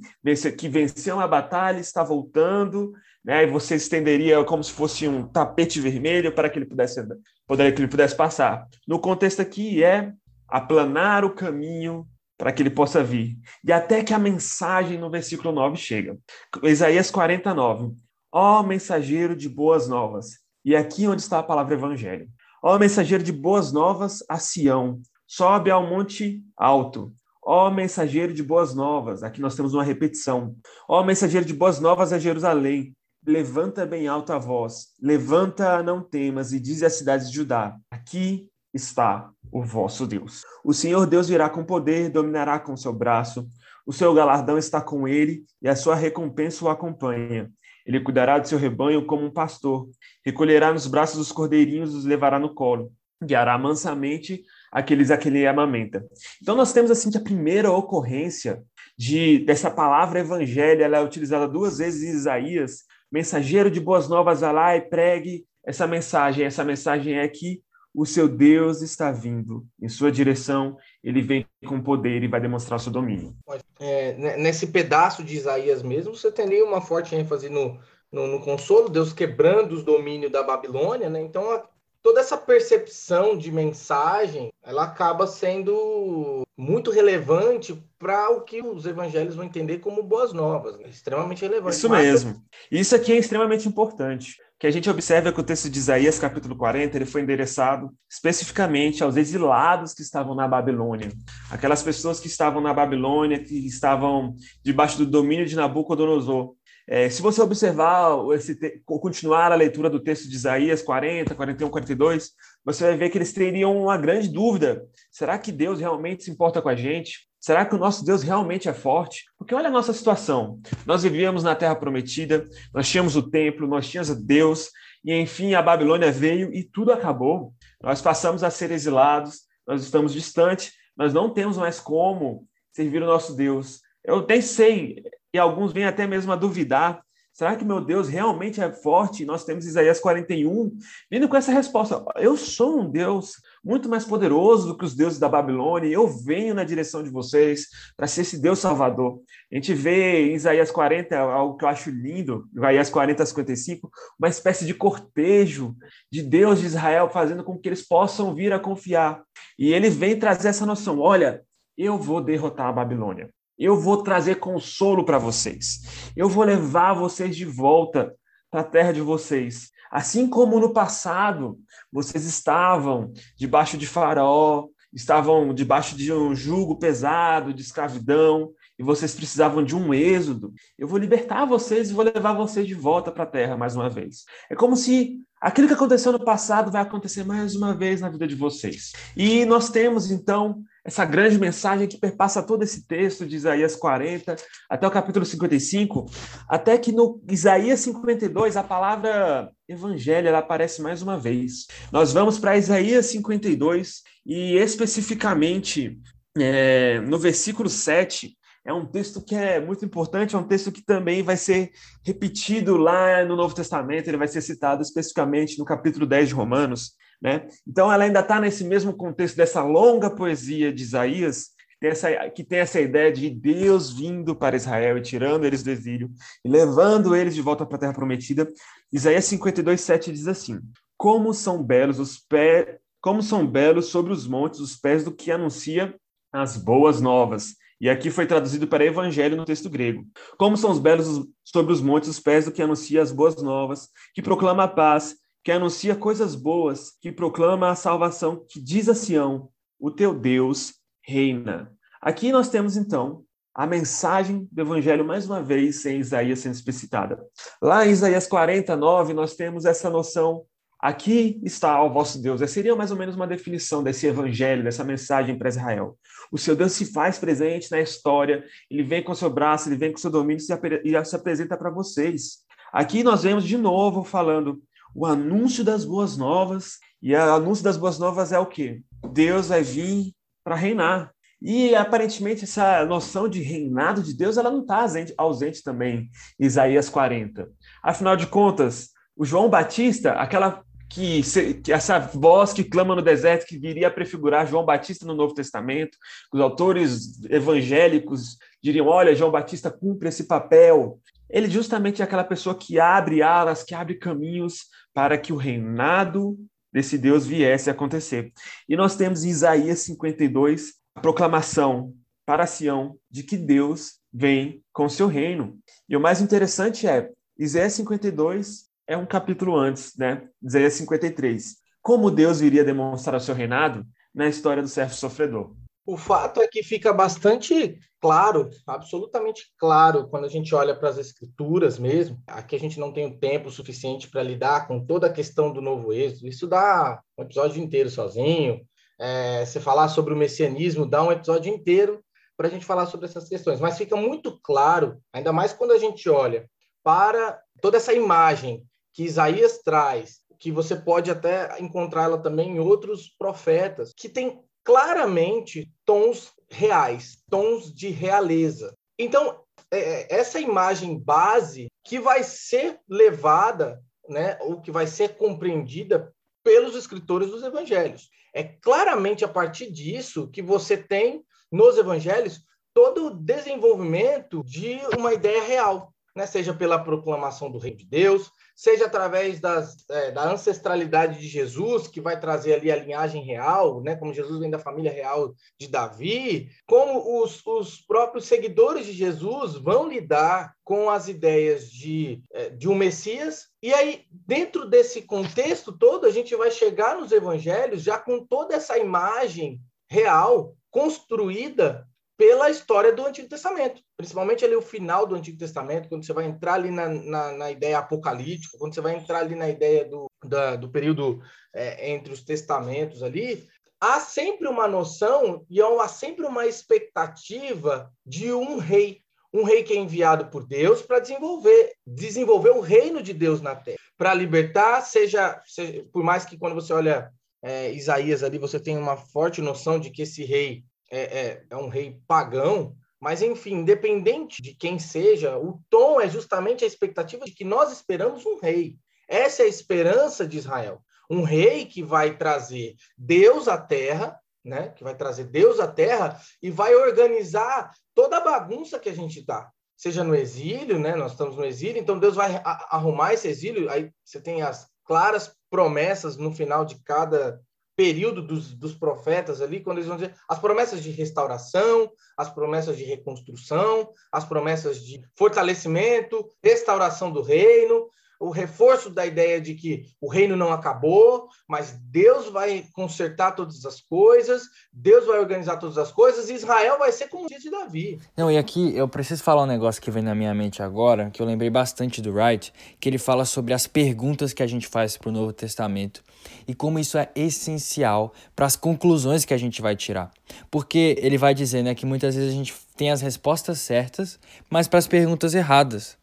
que venceu uma batalha, está voltando, né? E você estenderia como se fosse um tapete vermelho para que ele pudesse poder que ele pudesse passar. No contexto aqui é aplanar o caminho para que ele possa vir. E até que a mensagem no versículo 9 chega. Isaías 49. Ó mensageiro de boas novas. E aqui onde está a palavra evangelho. Ó mensageiro de boas novas a Sião, sobe ao monte alto. Ó mensageiro de boas novas, aqui nós temos uma repetição. Ó mensageiro de boas novas a Jerusalém, levanta bem alto a voz, levanta, não temas, e diz às cidades de Judá: aqui está o vosso Deus. O Senhor Deus virá com poder, dominará com seu braço, o seu galardão está com ele, e a sua recompensa o acompanha. Ele cuidará do seu rebanho como um pastor, recolherá nos braços os cordeirinhos os levará no colo, guiará mansamente aqueles a que ele amamenta. Então nós temos assim a primeira ocorrência de dessa palavra evangelho, ela é utilizada duas vezes em Isaías, mensageiro de boas novas, vá lá e pregue essa mensagem. Essa mensagem é que o seu Deus está vindo em sua direção, ele vem com poder e vai demonstrar seu domínio. É, nesse pedaço de Isaías mesmo, você tem uma forte ênfase no, no, no, consolo, Deus quebrando os domínios da Babilônia, né? Então, toda essa percepção de mensagem, ela acaba sendo muito relevante para o que os evangelhos vão entender como boas novas, né? extremamente relevante. Isso mesmo. Isso aqui é extremamente importante. Que a gente observa que o texto de Isaías, capítulo 40, ele foi endereçado especificamente aos exilados que estavam na Babilônia. Aquelas pessoas que estavam na Babilônia, que estavam debaixo do domínio de Nabucodonosor. É, se você observar, esse, continuar a leitura do texto de Isaías 40, 41, 42, você vai ver que eles teriam uma grande dúvida. Será que Deus realmente se importa com a gente? Será que o nosso Deus realmente é forte? Porque olha a nossa situação. Nós vivíamos na terra prometida, nós tínhamos o templo, nós tínhamos Deus, e enfim a Babilônia veio e tudo acabou. Nós passamos a ser exilados, nós estamos distantes, nós não temos mais como servir o nosso Deus. Eu nem sei, e alguns vêm até mesmo a duvidar. Será que meu Deus realmente é forte? Nós temos Isaías 41, vindo com essa resposta: Eu sou um Deus muito mais poderoso do que os deuses da Babilônia, eu venho na direção de vocês para ser esse Deus salvador. A gente vê em Isaías 40, algo que eu acho lindo, Isaías 40 a 55, uma espécie de cortejo de Deus de Israel, fazendo com que eles possam vir a confiar. E ele vem trazer essa noção: olha, eu vou derrotar a Babilônia. Eu vou trazer consolo para vocês. Eu vou levar vocês de volta para a terra de vocês. Assim como no passado, vocês estavam debaixo de Faraó, estavam debaixo de um jugo pesado, de escravidão, e vocês precisavam de um êxodo. Eu vou libertar vocês e vou levar vocês de volta para a terra mais uma vez. É como se aquilo que aconteceu no passado vai acontecer mais uma vez na vida de vocês. E nós temos então essa grande mensagem que perpassa todo esse texto de Isaías 40 até o capítulo 55, até que no Isaías 52 a palavra evangelho ela aparece mais uma vez. Nós vamos para Isaías 52 e especificamente é, no versículo 7, é um texto que é muito importante, é um texto que também vai ser repetido lá no Novo Testamento, ele vai ser citado especificamente no capítulo 10 de Romanos. Né? Então, ela ainda está nesse mesmo contexto dessa longa poesia de Isaías, que tem, essa, que tem essa ideia de Deus vindo para Israel e tirando eles do exílio e levando eles de volta para a terra prometida. Isaías 52, 7 diz assim: Como são belos os pés, como são belos sobre os montes os pés do que anuncia as boas novas. E aqui foi traduzido para evangelho no texto grego. Como são os belos sobre os montes os pés do que anuncia as boas novas, que proclama a paz que anuncia coisas boas, que proclama a salvação, que diz a Sião: o teu Deus reina. Aqui nós temos então a mensagem do evangelho mais uma vez em Isaías sendo explicitada. Lá em Isaías 49 nós temos essa noção Aqui está o vosso Deus. Essa seria mais ou menos uma definição desse evangelho, dessa mensagem para Israel. O seu Deus se faz presente na história, ele vem com seu braço, ele vem com seu domínio e se apresenta para vocês. Aqui nós vemos de novo falando o anúncio das boas novas. E o anúncio das boas novas é o quê? Deus vai vir para reinar. E aparentemente essa noção de reinado de Deus ela não está ausente, também em Isaías 40. Afinal de contas, o João Batista, aquela que, que, essa voz que clama no deserto que viria a prefigurar João Batista no Novo Testamento, os autores evangélicos diriam: olha, João Batista cumpre esse papel. Ele justamente é aquela pessoa que abre alas, que abre caminhos para que o reinado desse Deus viesse a acontecer. E nós temos em Isaías 52 a proclamação para Sião de que Deus vem com seu reino. E o mais interessante é, Isaías 52 é um capítulo antes, né? Isaías 53. Como Deus viria demonstrar o seu reinado na história do servo sofredor. O fato é que fica bastante claro, absolutamente claro, quando a gente olha para as escrituras mesmo. Aqui a gente não tem o tempo suficiente para lidar com toda a questão do novo êxodo. Isso dá um episódio inteiro sozinho. É, você falar sobre o messianismo dá um episódio inteiro para a gente falar sobre essas questões. Mas fica muito claro, ainda mais quando a gente olha para toda essa imagem que Isaías traz, que você pode até encontrá-la também em outros profetas, que tem claramente tons reais, tons de realeza. Então, é, é, essa imagem base que vai ser levada, né, ou que vai ser compreendida pelos escritores dos evangelhos. É claramente a partir disso que você tem nos evangelhos todo o desenvolvimento de uma ideia real, né? seja pela proclamação do reino de Deus, seja através das, é, da ancestralidade de Jesus, que vai trazer ali a linhagem real, né? como Jesus vem da família real de Davi, como os, os próprios seguidores de Jesus vão lidar com as ideias de, é, de um Messias. E aí, dentro desse contexto todo, a gente vai chegar nos evangelhos já com toda essa imagem real construída pela história do Antigo Testamento, principalmente ali o final do Antigo Testamento, quando você vai entrar ali na, na, na ideia apocalíptica, quando você vai entrar ali na ideia do, da, do período é, entre os testamentos ali, há sempre uma noção e há sempre uma expectativa de um rei, um rei que é enviado por Deus para desenvolver, desenvolver o reino de Deus na terra, para libertar, seja, seja, por mais que quando você olha é, Isaías ali, você tem uma forte noção de que esse rei é, é, é um rei pagão, mas, enfim, independente de quem seja, o tom é justamente a expectativa de que nós esperamos um rei. Essa é a esperança de Israel. Um rei que vai trazer Deus à terra, né? que vai trazer Deus à terra e vai organizar toda a bagunça que a gente está. Seja no exílio, né? nós estamos no exílio, então Deus vai arrumar esse exílio. Aí você tem as claras promessas no final de cada período dos, dos profetas ali, quando eles vão dizer as promessas de restauração, as promessas de reconstrução, as promessas de fortalecimento, restauração do reino, o reforço da ideia de que o reino não acabou, mas Deus vai consertar todas as coisas, Deus vai organizar todas as coisas, e Israel vai ser como o dia de Davi. Não, e aqui eu preciso falar um negócio que vem na minha mente agora, que eu lembrei bastante do Wright, que ele fala sobre as perguntas que a gente faz para o Novo Testamento e como isso é essencial para as conclusões que a gente vai tirar. Porque ele vai dizer né, que muitas vezes a gente tem as respostas certas, mas para as perguntas erradas.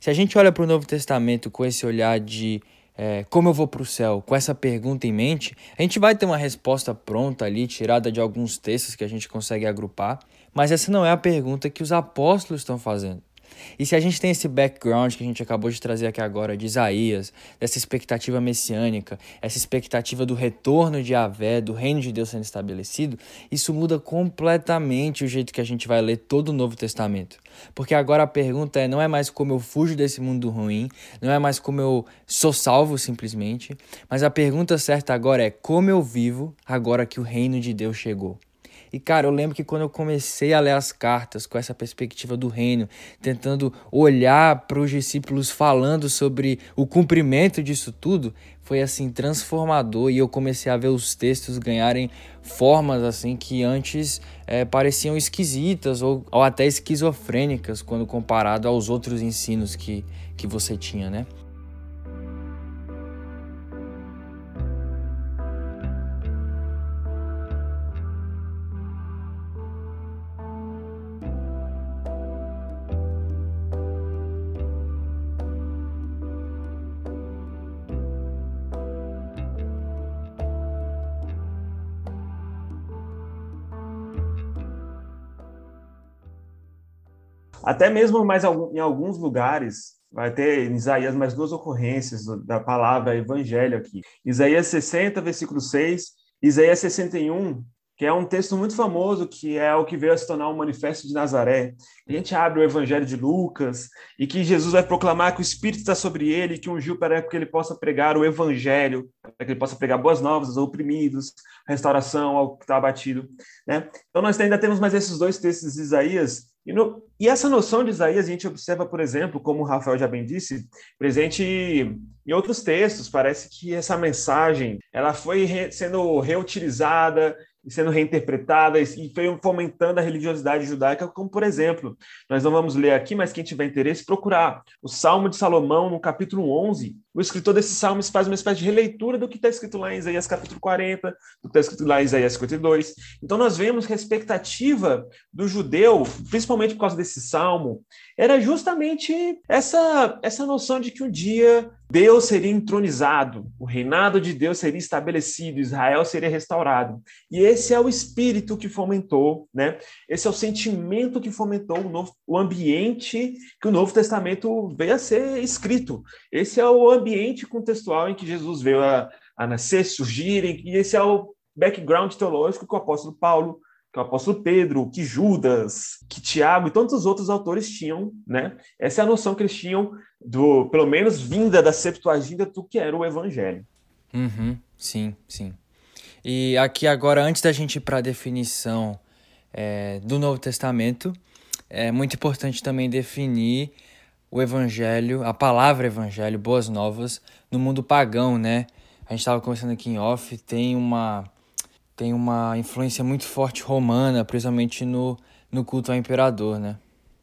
Se a gente olha para o Novo Testamento com esse olhar de é, como eu vou para o céu, com essa pergunta em mente, a gente vai ter uma resposta pronta ali, tirada de alguns textos que a gente consegue agrupar, mas essa não é a pergunta que os apóstolos estão fazendo. E se a gente tem esse background que a gente acabou de trazer aqui agora de Isaías, dessa expectativa messiânica, essa expectativa do retorno de Avé, do reino de Deus sendo estabelecido, isso muda completamente o jeito que a gente vai ler todo o Novo Testamento. Porque agora a pergunta é não é mais como eu fujo desse mundo ruim, não é mais como eu sou salvo simplesmente, mas a pergunta certa agora é como eu vivo agora que o reino de Deus chegou. E cara, eu lembro que quando eu comecei a ler as cartas com essa perspectiva do reino, tentando olhar para os discípulos falando sobre o cumprimento disso tudo, foi assim transformador e eu comecei a ver os textos ganharem formas assim que antes é, pareciam esquisitas ou, ou até esquizofrênicas quando comparado aos outros ensinos que, que você tinha, né? Até mesmo mais em alguns lugares, vai ter em Isaías mais duas ocorrências da palavra evangelho aqui. Isaías 60, versículo 6, Isaías 61, que é um texto muito famoso, que é o que veio a se tornar o um Manifesto de Nazaré. A gente abre o Evangelho de Lucas e que Jesus vai proclamar que o Espírito está sobre ele, que ungiu para que ele possa pregar o Evangelho, para que ele possa pregar boas novas aos oprimidos, restauração ao que está abatido. Né? Então, nós ainda temos mais esses dois textos de Isaías. E, no, e essa noção de Isaías a gente observa, por exemplo, como o Rafael já bem disse, presente em outros textos. Parece que essa mensagem ela foi re, sendo reutilizada sendo reinterpretada e foi fomentando a religiosidade judaica, como por exemplo, nós não vamos ler aqui, mas quem tiver interesse, procurar o Salmo de Salomão, no capítulo 11. O escritor desse salmo faz uma espécie de releitura do que está escrito lá em Isaías capítulo 40, do que está escrito lá em Isaías 52. Então nós vemos que a expectativa do judeu, principalmente por causa desse salmo, era justamente essa, essa noção de que um dia Deus seria entronizado, o reinado de Deus seria estabelecido, Israel seria restaurado. E esse é o espírito que fomentou, né? Esse é o sentimento que fomentou o, novo, o ambiente que o Novo Testamento veio a ser escrito. Esse é o ambiente contextual em que Jesus veio a, a nascer, surgir, e esse é o background teológico que o apóstolo Paulo que o apóstolo Pedro, que Judas, que Tiago e tantos outros autores tinham, né? Essa é a noção que eles tinham do, pelo menos vinda da Septuaginta do que era o Evangelho. Uhum, sim, sim. E aqui agora, antes da gente ir para a definição é, do Novo Testamento, é muito importante também definir o Evangelho, a palavra Evangelho, Boas Novas, no mundo pagão, né? A gente estava conversando aqui em off, tem uma tem uma influência muito forte romana, principalmente no, no culto ao imperador, né?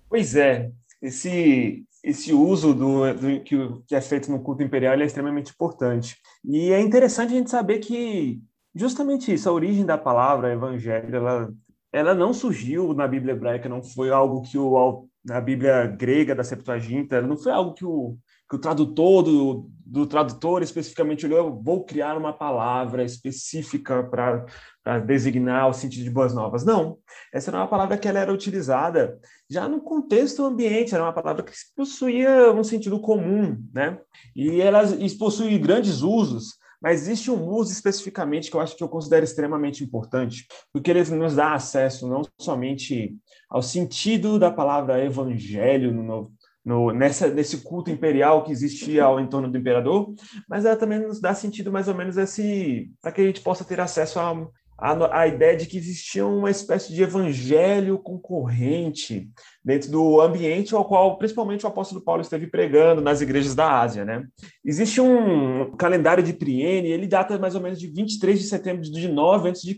Pois é, esse, esse uso do, do que, que, é feito no culto imperial é extremamente importante. E é interessante a gente saber que justamente isso, a origem da palavra evangelho, ela, ela não surgiu na Bíblia hebraica, não foi algo que o na Bíblia grega da Septuaginta, não foi algo que o que o tradutor do, do tradutor especificamente olhou, vou criar uma palavra específica para designar o sentido de boas novas. Não, essa era uma palavra que ela era utilizada já no contexto ambiente, era uma palavra que possuía um sentido comum, né? E ela possui grandes usos, mas existe um uso especificamente que eu acho que eu considero extremamente importante, porque ele nos dá acesso não somente ao sentido da palavra evangelho no Novo no, nessa, nesse culto imperial que existia ao entorno do imperador, mas ela também nos dá sentido mais ou menos esse para que a gente possa ter acesso a, a, a, ideia de que existia uma espécie de evangelho concorrente dentro do ambiente ao qual principalmente o apóstolo Paulo esteve pregando nas igrejas da Ásia, né? Existe um calendário de Priene, ele data mais ou menos de 23 de setembro de 9 a.C.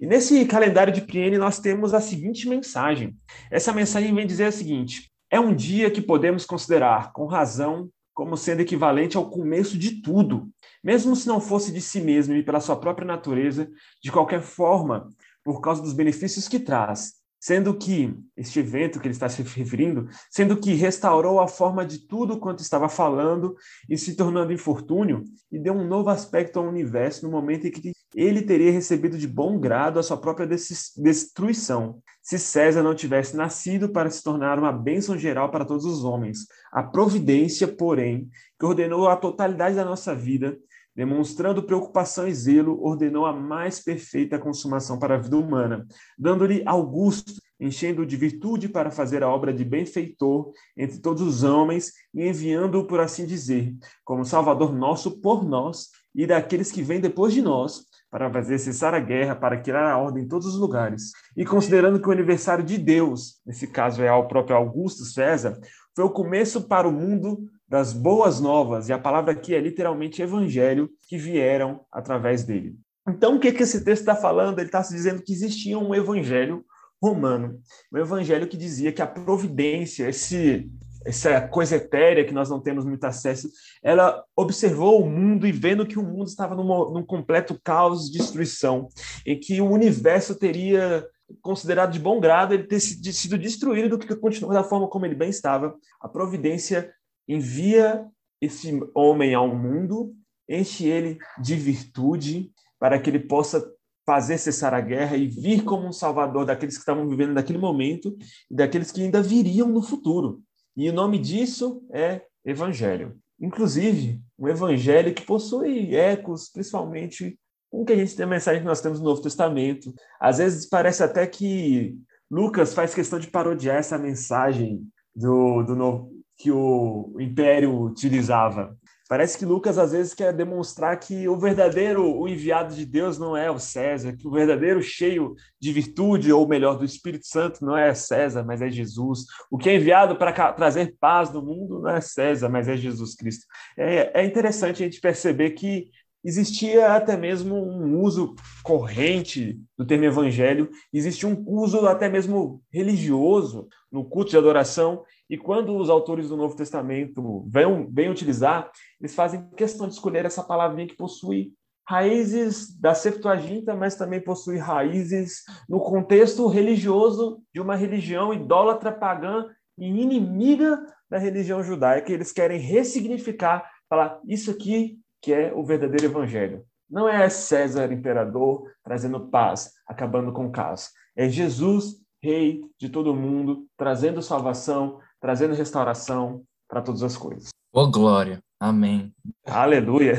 E nesse calendário de Priene nós temos a seguinte mensagem. Essa mensagem vem dizer o seguinte: é um dia que podemos considerar, com razão, como sendo equivalente ao começo de tudo, mesmo se não fosse de si mesmo e pela sua própria natureza, de qualquer forma, por causa dos benefícios que traz, sendo que este evento que ele está se referindo, sendo que restaurou a forma de tudo quanto estava falando e se tornando infortúnio, e deu um novo aspecto ao universo no momento em que ele teria recebido de bom grado a sua própria destruição, se César não tivesse nascido para se tornar uma bênção geral para todos os homens. A providência, porém, que ordenou a totalidade da nossa vida, demonstrando preocupação e zelo, ordenou a mais perfeita consumação para a vida humana, dando-lhe Augusto, enchendo de virtude para fazer a obra de benfeitor entre todos os homens e enviando-o, por assim dizer, como Salvador nosso por nós e daqueles que vêm depois de nós, para fazer cessar a guerra, para criar a ordem em todos os lugares. E considerando que o aniversário de Deus, nesse caso é o próprio Augusto César, foi o começo para o mundo das boas novas, e a palavra aqui é literalmente evangelho, que vieram através dele. Então, o que, que esse texto está falando? Ele está se dizendo que existia um evangelho romano, um evangelho que dizia que a providência, esse essa coisa etérea que nós não temos muito acesso, ela observou o mundo e vendo que o mundo estava numa, num completo caos de destruição, em que o universo teria considerado de bom grado ele ter sido destruído do que continuar da forma como ele bem estava. A providência envia esse homem ao mundo, enche ele de virtude para que ele possa fazer cessar a guerra e vir como um salvador daqueles que estavam vivendo naquele momento e daqueles que ainda viriam no futuro. E o nome disso é Evangelho. Inclusive, um evangelho que possui ecos, principalmente com o que a gente tem a mensagem que nós temos no Novo Testamento. Às vezes parece até que Lucas faz questão de parodiar essa mensagem do, do novo, que o Império utilizava. Parece que Lucas às vezes quer demonstrar que o verdadeiro o enviado de Deus não é o César, que o verdadeiro cheio de virtude, ou melhor, do Espírito Santo não é César, mas é Jesus. O que é enviado para trazer paz no mundo não é César, mas é Jesus Cristo. É, é interessante a gente perceber que existia até mesmo um uso corrente do termo evangelho, existia um uso até mesmo religioso no culto de adoração, e quando os autores do Novo Testamento vêm, vêm utilizar, eles fazem questão de escolher essa palavrinha que possui raízes da Septuaginta, mas também possui raízes no contexto religioso de uma religião idólatra pagã e inimiga da religião judaica. Eles querem ressignificar, falar isso aqui que é o verdadeiro evangelho. Não é César imperador trazendo paz, acabando com o caos. É Jesus, rei de todo mundo, trazendo salvação, trazendo restauração para todas as coisas. Oh glória. Amém. Aleluia.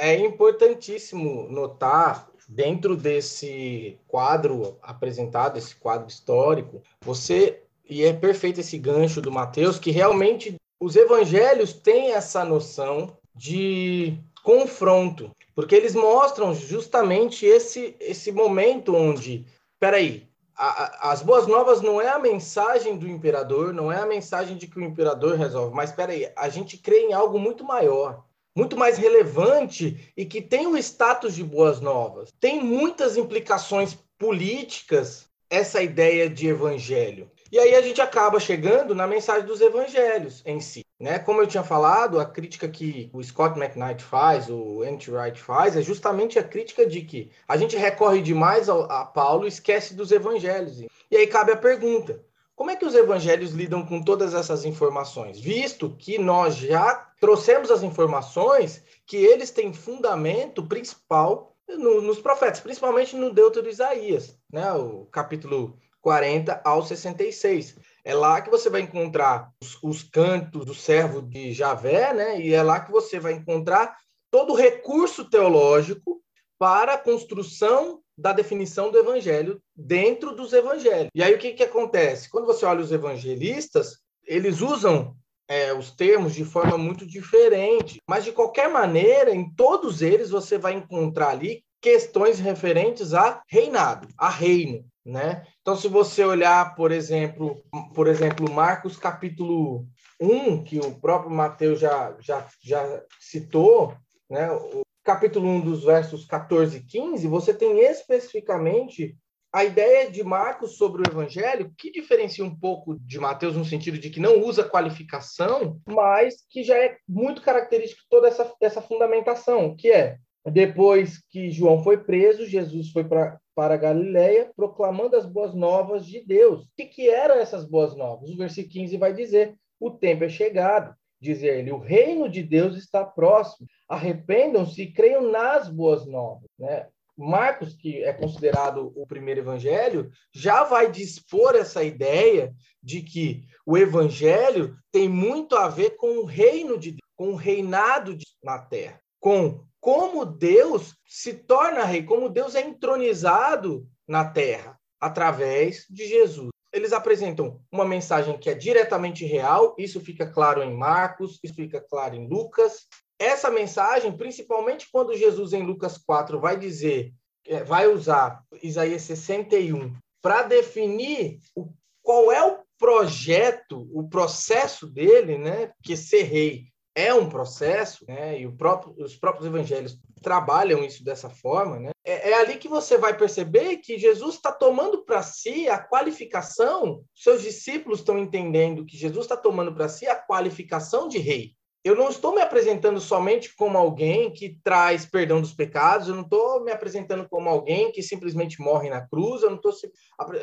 É importantíssimo notar dentro desse quadro apresentado, esse quadro histórico, você e é perfeito esse gancho do Mateus que realmente os evangelhos têm essa noção de confronto, porque eles mostram justamente esse, esse momento onde, peraí, a, as boas novas não é a mensagem do imperador, não é a mensagem de que o imperador resolve, mas peraí, a gente crê em algo muito maior, muito mais relevante e que tem o status de boas novas. Tem muitas implicações políticas essa ideia de evangelho. E aí a gente acaba chegando na mensagem dos evangelhos em si. Né? Como eu tinha falado, a crítica que o Scott McKnight faz, o Anti-Wright faz, é justamente a crítica de que a gente recorre demais a Paulo e esquece dos evangelhos. E aí cabe a pergunta: como é que os evangelhos lidam com todas essas informações? Visto que nós já trouxemos as informações que eles têm fundamento principal no, nos profetas, principalmente no Deutero Isaías, né? o capítulo 40 ao 66. É lá que você vai encontrar os, os cantos do servo de Javé, né? E é lá que você vai encontrar todo o recurso teológico para a construção da definição do evangelho dentro dos evangelhos. E aí o que, que acontece? Quando você olha os evangelistas, eles usam é, os termos de forma muito diferente, mas de qualquer maneira, em todos eles você vai encontrar ali questões referentes a reinado, a reino né? Então, se você olhar, por exemplo, por exemplo, Marcos capítulo 1, que o próprio Mateus já, já, já citou, né? O capítulo 1 dos versos 14 e 15, você tem especificamente a ideia de Marcos sobre o evangelho, que diferencia um pouco de Mateus no sentido de que não usa qualificação, mas que já é muito característico toda essa, essa fundamentação, que é depois que João foi preso, Jesus foi para para Galiléia, proclamando as boas novas de Deus. O que, que eram essas boas novas? O versículo 15 vai dizer: o tempo é chegado. Diz ele: o reino de Deus está próximo. Arrependam-se e creiam nas boas novas. Né? Marcos, que é considerado o primeiro evangelho, já vai dispor essa ideia de que o evangelho tem muito a ver com o reino de Deus, com o reinado de, na terra, com como Deus se torna rei, como Deus é entronizado na terra através de Jesus. Eles apresentam uma mensagem que é diretamente real, isso fica claro em Marcos, isso fica claro em Lucas. Essa mensagem, principalmente quando Jesus em Lucas 4 vai dizer, é, vai usar Isaías 61 para definir o, qual é o projeto, o processo dele, né, que ser rei é um processo, né? E próprio, os próprios evangelhos trabalham isso dessa forma, né? É, é ali que você vai perceber que Jesus está tomando para si a qualificação. Seus discípulos estão entendendo que Jesus está tomando para si a qualificação de rei. Eu não estou me apresentando somente como alguém que traz perdão dos pecados, eu não estou me apresentando como alguém que simplesmente morre na cruz, eu não estou.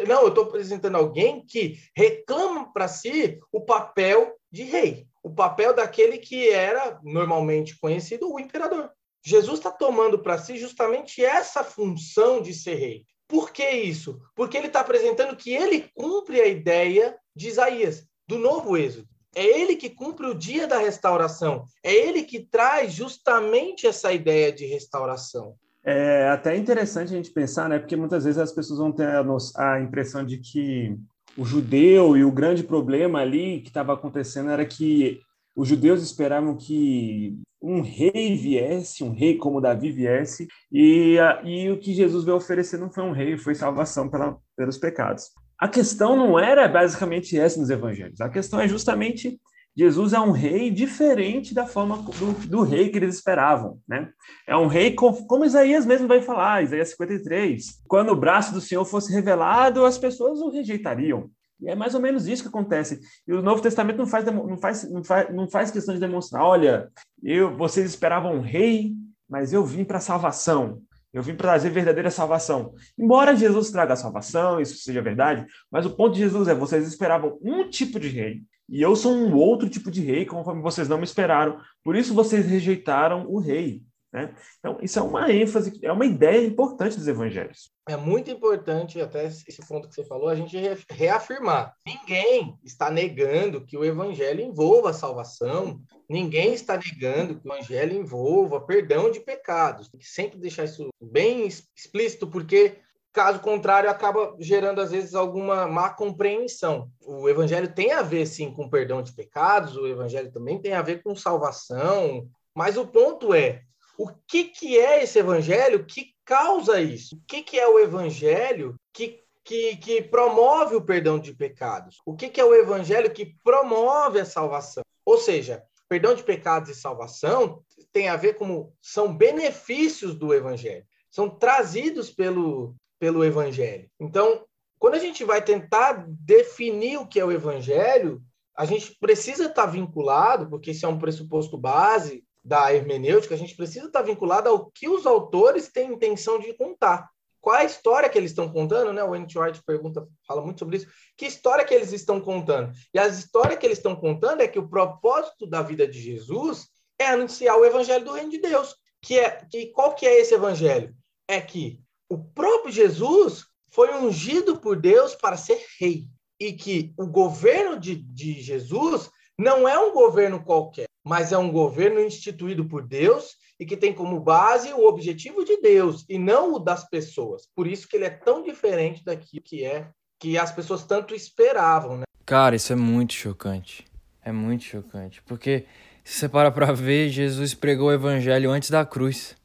Não, eu estou apresentando alguém que reclama para si o papel de rei o papel daquele que era normalmente conhecido o imperador. Jesus está tomando para si justamente essa função de ser rei. Por que isso? Porque ele está apresentando que ele cumpre a ideia de Isaías, do novo êxodo. É ele que cumpre o dia da restauração. É ele que traz justamente essa ideia de restauração. É até interessante a gente pensar, né? Porque muitas vezes as pessoas vão ter a, a impressão de que o judeu e o grande problema ali que estava acontecendo era que os judeus esperavam que um rei viesse, um rei como Davi viesse, e, e o que Jesus veio oferecer não foi um rei, foi salvação pela, pelos pecados. A questão não era basicamente essa nos evangelhos, a questão é justamente Jesus é um rei diferente da forma do, do rei que eles esperavam, né? É um rei como, como Isaías mesmo vai falar, Isaías 53. Quando o braço do Senhor fosse revelado, as pessoas o rejeitariam. E é mais ou menos isso que acontece. E o Novo Testamento não faz, não faz, não faz, não faz questão de demonstrar, olha, eu, vocês esperavam um rei, mas eu vim para salvação. Eu vim para trazer verdadeira salvação. Embora Jesus traga a salvação, isso seja verdade, mas o ponto de Jesus é: vocês esperavam um tipo de rei, e eu sou um outro tipo de rei, conforme vocês não me esperaram. Por isso vocês rejeitaram o rei. Né? Então, isso é uma ênfase, é uma ideia importante dos evangelhos. É muito importante, até esse ponto que você falou, a gente reafirmar. Ninguém está negando que o evangelho envolva salvação, ninguém está negando que o evangelho envolva perdão de pecados. Tem que sempre deixar isso bem explícito, porque Caso contrário, acaba gerando, às vezes, alguma má compreensão. O evangelho tem a ver, sim, com perdão de pecados, o evangelho também tem a ver com salvação, mas o ponto é, o que, que é esse evangelho que causa isso? O que, que é o evangelho que, que, que promove o perdão de pecados? O que, que é o evangelho que promove a salvação? Ou seja, perdão de pecados e salvação tem a ver com são benefícios do evangelho, são trazidos pelo, pelo evangelho. Então, quando a gente vai tentar definir o que é o evangelho, a gente precisa estar vinculado, porque isso é um pressuposto base da hermenêutica, a gente precisa estar vinculado ao que os autores têm intenção de contar. Qual é a história que eles estão contando, né? O N.T. Wright pergunta, fala muito sobre isso. Que história que eles estão contando? E a história que eles estão contando é que o propósito da vida de Jesus é anunciar o evangelho do reino de Deus. Que é que qual que é esse evangelho? É que o próprio Jesus foi ungido por Deus para ser rei. E que o governo de, de Jesus não é um governo qualquer, mas é um governo instituído por Deus e que tem como base o objetivo de Deus e não o das pessoas. Por isso que ele é tão diferente daquilo que é que as pessoas tanto esperavam, né? Cara, isso é muito chocante. É muito chocante, porque se você para para ver, Jesus pregou o evangelho antes da cruz.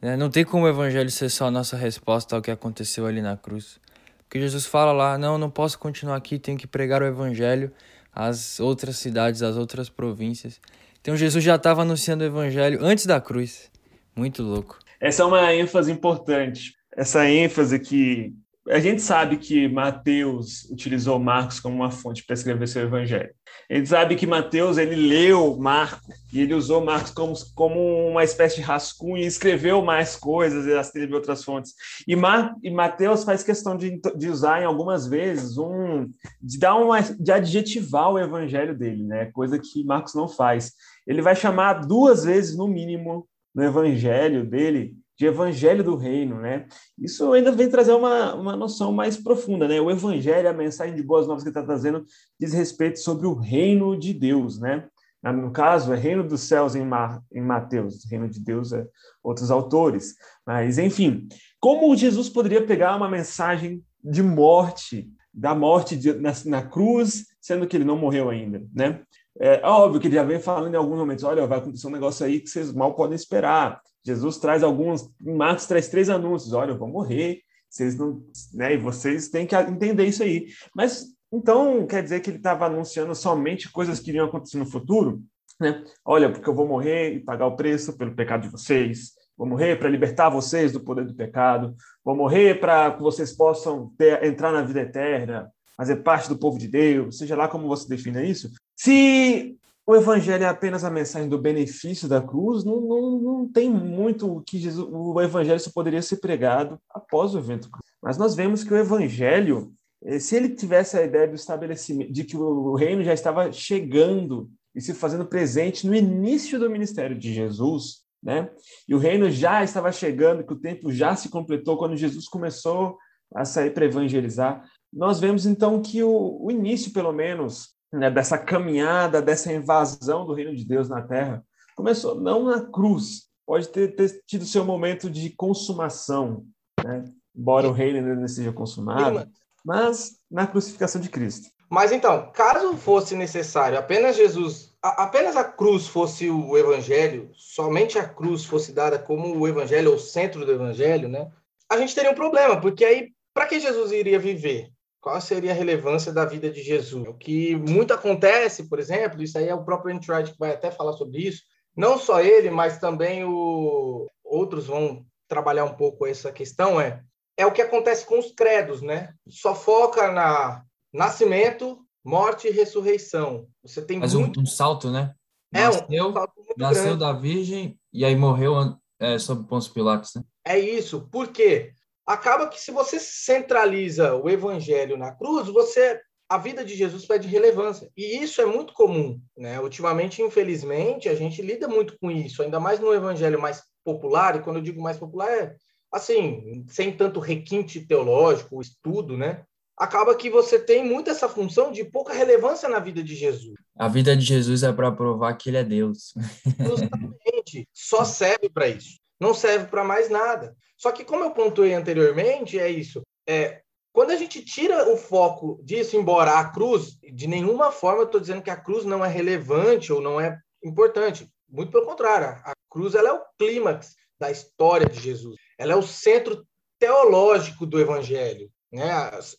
Né? Não tem como o evangelho ser só a nossa resposta ao que aconteceu ali na cruz. Porque Jesus fala lá: não, não posso continuar aqui, tenho que pregar o evangelho às outras cidades, às outras províncias. Então Jesus já estava anunciando o evangelho antes da cruz. Muito louco. Essa é uma ênfase importante. Essa ênfase que a gente sabe que Mateus utilizou Marcos como uma fonte para escrever seu evangelho. A gente sabe que Mateus ele leu Marcos e ele usou Marcos como, como uma espécie de rascunho e escreveu mais coisas e escreveu outras fontes. E, Mar, e Mateus faz questão de, de usar em algumas vezes um de dar uma de adjetivar o evangelho dele, né? Coisa que Marcos não faz. Ele vai chamar duas vezes no mínimo no evangelho dele de evangelho do reino, né? Isso ainda vem trazer uma, uma noção mais profunda, né? O evangelho, a mensagem de boas novas que está trazendo, diz respeito sobre o reino de Deus, né? No caso, é reino dos céus em, Mar, em Mateus, reino de Deus é outros autores. Mas, enfim, como Jesus poderia pegar uma mensagem de morte, da morte de, na, na cruz, sendo que ele não morreu ainda, né? É óbvio que ele já vem falando em alguns momentos, olha, vai acontecer um negócio aí que vocês mal podem esperar. Jesus traz alguns, Marcos traz três anúncios, olha, eu vou morrer, vocês não, né, e vocês têm que entender isso aí. Mas então quer dizer que ele estava anunciando somente coisas que iriam acontecer no futuro, né? Olha, porque eu vou morrer e pagar o preço pelo pecado de vocês, vou morrer para libertar vocês do poder do pecado, vou morrer para que vocês possam ter, entrar na vida eterna, fazer parte do povo de Deus, seja lá como você defina isso. Se o evangelho é apenas a mensagem do benefício da cruz, não, não, não tem muito o que Jesus, o evangelho só poderia ser pregado após o evento. Mas nós vemos que o evangelho, eh, se ele tivesse a ideia do estabelecimento, de que o reino já estava chegando e se fazendo presente no início do ministério de Jesus, né? E o reino já estava chegando, que o tempo já se completou quando Jesus começou a sair para evangelizar. Nós vemos então que o, o início, pelo menos, né, dessa caminhada, dessa invasão do reino de Deus na Terra, começou não na cruz, pode ter, ter tido seu momento de consumação, né? embora o reino ainda não seja consumado, mas na crucificação de Cristo. Mas então, caso fosse necessário apenas Jesus, a, apenas a cruz fosse o evangelho, somente a cruz fosse dada como o evangelho, o centro do evangelho, né? A gente teria um problema, porque aí, para que Jesus iria viver? Qual seria a relevância da vida de Jesus? O que muito acontece, por exemplo, isso aí é o próprio Entright que vai até falar sobre isso. Não só ele, mas também o... outros vão trabalhar um pouco essa questão, é é o que acontece com os credos, né? Só foca na nascimento, morte e ressurreição. Você tem Mas muito... um, um salto, né? Nasceu, é um, salto nasceu grande. da Virgem e aí morreu é, sob Pôncio Pilatos, né? É isso. Por quê? Acaba que se você centraliza o evangelho na cruz, você a vida de Jesus perde relevância. E isso é muito comum, né? Ultimamente, infelizmente, a gente lida muito com isso, ainda mais no evangelho mais popular, e quando eu digo mais popular é assim, sem tanto requinte teológico, estudo, né? Acaba que você tem muito essa função de pouca relevância na vida de Jesus. A vida de Jesus é para provar que ele é Deus. Justamente. Só serve para isso. Não serve para mais nada. Só que, como eu pontuei anteriormente, é isso. É, quando a gente tira o foco disso, embora a cruz, de nenhuma forma eu estou dizendo que a cruz não é relevante ou não é importante. Muito pelo contrário, a cruz ela é o clímax da história de Jesus. Ela é o centro teológico do evangelho. Né?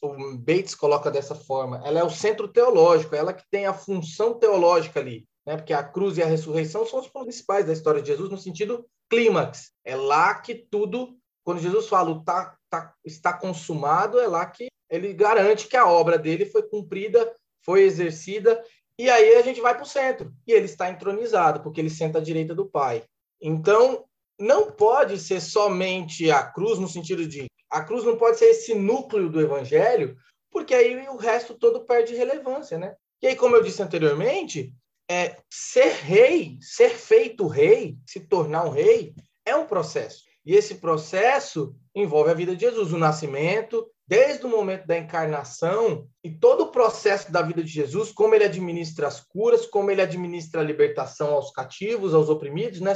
O Bates coloca dessa forma. Ela é o centro teológico, ela que tem a função teológica ali. Né? Porque a cruz e a ressurreição são os principais da história de Jesus no sentido clímax. É lá que tudo, quando Jesus fala tá, tá, está consumado, é lá que ele garante que a obra dele foi cumprida, foi exercida, e aí a gente vai para o centro. E ele está entronizado, porque ele senta à direita do Pai. Então, não pode ser somente a cruz, no sentido de a cruz não pode ser esse núcleo do evangelho, porque aí o resto todo perde relevância, né? E aí, como eu disse anteriormente, é, ser rei, ser feito rei, se tornar um rei, é um processo. E esse processo envolve a vida de Jesus, o nascimento, desde o momento da encarnação e todo o processo da vida de Jesus, como ele administra as curas, como ele administra a libertação aos cativos, aos oprimidos, né?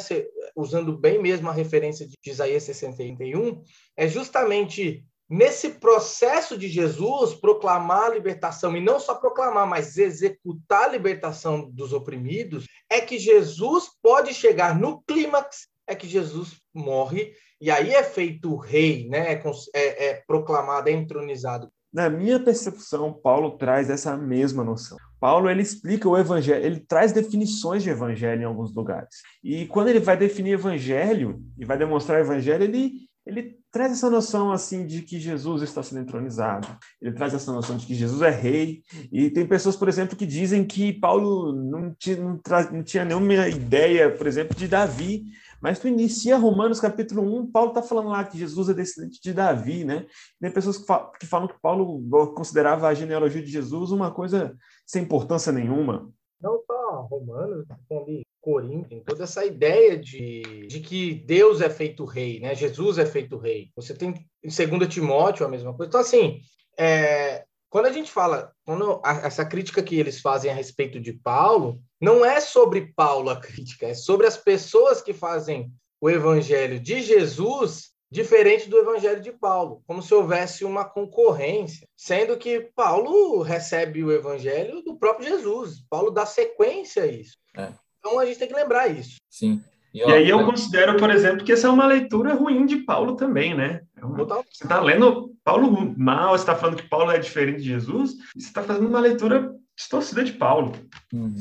usando bem mesmo a referência de Isaías 61, é justamente nesse processo de Jesus proclamar a libertação, e não só proclamar, mas executar a libertação dos oprimidos, é que Jesus pode chegar no clímax, é que Jesus morre e aí é feito rei, né? É, é, é proclamado, é entronizado. Na minha percepção, Paulo traz essa mesma noção. Paulo ele explica o evangelho, ele traz definições de evangelho em alguns lugares. E quando ele vai definir evangelho e vai demonstrar evangelho, ele ele traz essa noção assim de que Jesus está sendo entronizado. Ele traz essa noção de que Jesus é rei. E tem pessoas, por exemplo, que dizem que Paulo não tinha, não, não tinha nenhuma ideia, por exemplo, de Davi. Mas tu inicia Romanos capítulo 1, Paulo está falando lá que Jesus é descendente de Davi, né? Tem pessoas que, falam que, falam que Paulo considerava a genealogia de Jesus uma coisa sem importância nenhuma. Não só Romanos, ali Coríntios, toda essa ideia de, de que Deus é feito rei, né? Jesus é feito rei. Você tem em 2 Timóteo a mesma coisa. Então, assim, é, quando a gente fala, quando a, essa crítica que eles fazem a respeito de Paulo, não é sobre Paulo a crítica, é sobre as pessoas que fazem o evangelho de Jesus diferente do evangelho de Paulo, como se houvesse uma concorrência, sendo que Paulo recebe o evangelho do próprio Jesus. Paulo dá sequência a isso. É. Então a gente tem que lembrar isso. Sim. E, ó, e aí eu considero, por exemplo, que essa é uma leitura ruim de Paulo também, né? É uma... Você está lendo Paulo mal, você está falando que Paulo é diferente de Jesus, você está fazendo uma leitura distorcida de Paulo. Uhum.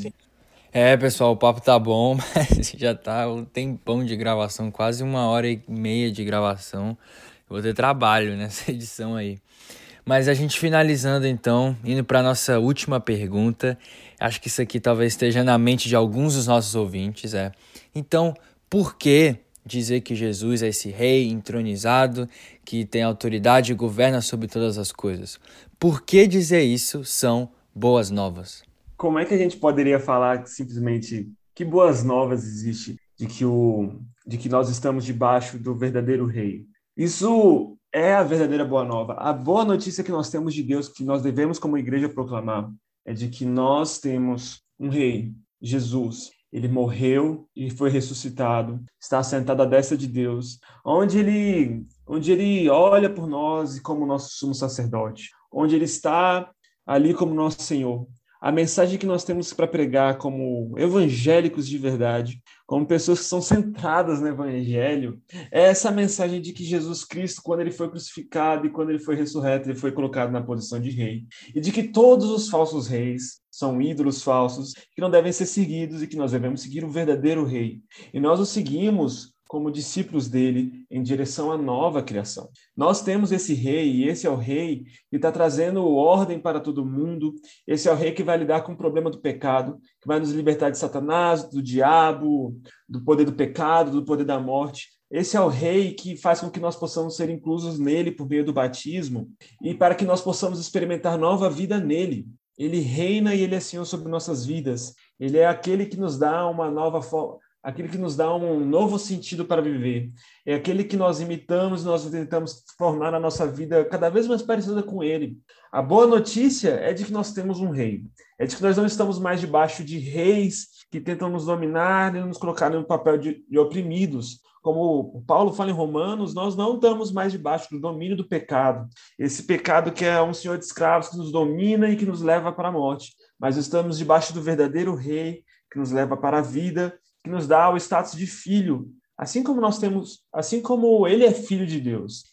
É, pessoal, o papo tá bom, mas já tá um tempão de gravação, quase uma hora e meia de gravação. Eu vou ter trabalho nessa edição aí. Mas a gente finalizando então, indo para nossa última pergunta. Acho que isso aqui talvez esteja na mente de alguns dos nossos ouvintes, é. Então, por que dizer que Jesus é esse rei entronizado, que tem autoridade e governa sobre todas as coisas? Por que dizer isso são boas novas? Como é que a gente poderia falar simplesmente que boas novas existe? de que, o, de que nós estamos debaixo do verdadeiro rei. Isso é a verdadeira boa nova. A boa notícia que nós temos de Deus, que nós devemos como igreja proclamar, é de que nós temos um rei, Jesus. Ele morreu e foi ressuscitado, está sentado à destra de Deus, onde ele, onde ele olha por nós como nosso sumo sacerdote, onde ele está ali como nosso Senhor, a mensagem que nós temos para pregar como evangélicos de verdade, como pessoas que são centradas no evangelho, é essa mensagem de que Jesus Cristo, quando ele foi crucificado e quando ele foi ressurreto, ele foi colocado na posição de rei, e de que todos os falsos reis são ídolos falsos que não devem ser seguidos e que nós devemos seguir o verdadeiro rei. E nós o seguimos como discípulos dele em direção à nova criação. Nós temos esse rei, e esse é o rei que está trazendo ordem para todo mundo, esse é o rei que vai lidar com o problema do pecado, que vai nos libertar de Satanás, do diabo, do poder do pecado, do poder da morte. Esse é o rei que faz com que nós possamos ser inclusos nele por meio do batismo e para que nós possamos experimentar nova vida nele. Ele reina e ele é Senhor sobre nossas vidas. Ele é aquele que nos dá uma nova forma aquele que nos dá um novo sentido para viver. É aquele que nós imitamos, nós tentamos tornar a nossa vida cada vez mais parecida com ele. A boa notícia é de que nós temos um rei. É de que nós não estamos mais debaixo de reis que tentam nos dominar e nos colocar no papel de, de oprimidos. Como Paulo fala em Romanos, nós não estamos mais debaixo do domínio do pecado. Esse pecado que é um senhor de escravos que nos domina e que nos leva para a morte. Mas estamos debaixo do verdadeiro rei que nos leva para a vida que nos dá o status de filho, assim como nós temos, assim como ele é filho de Deus,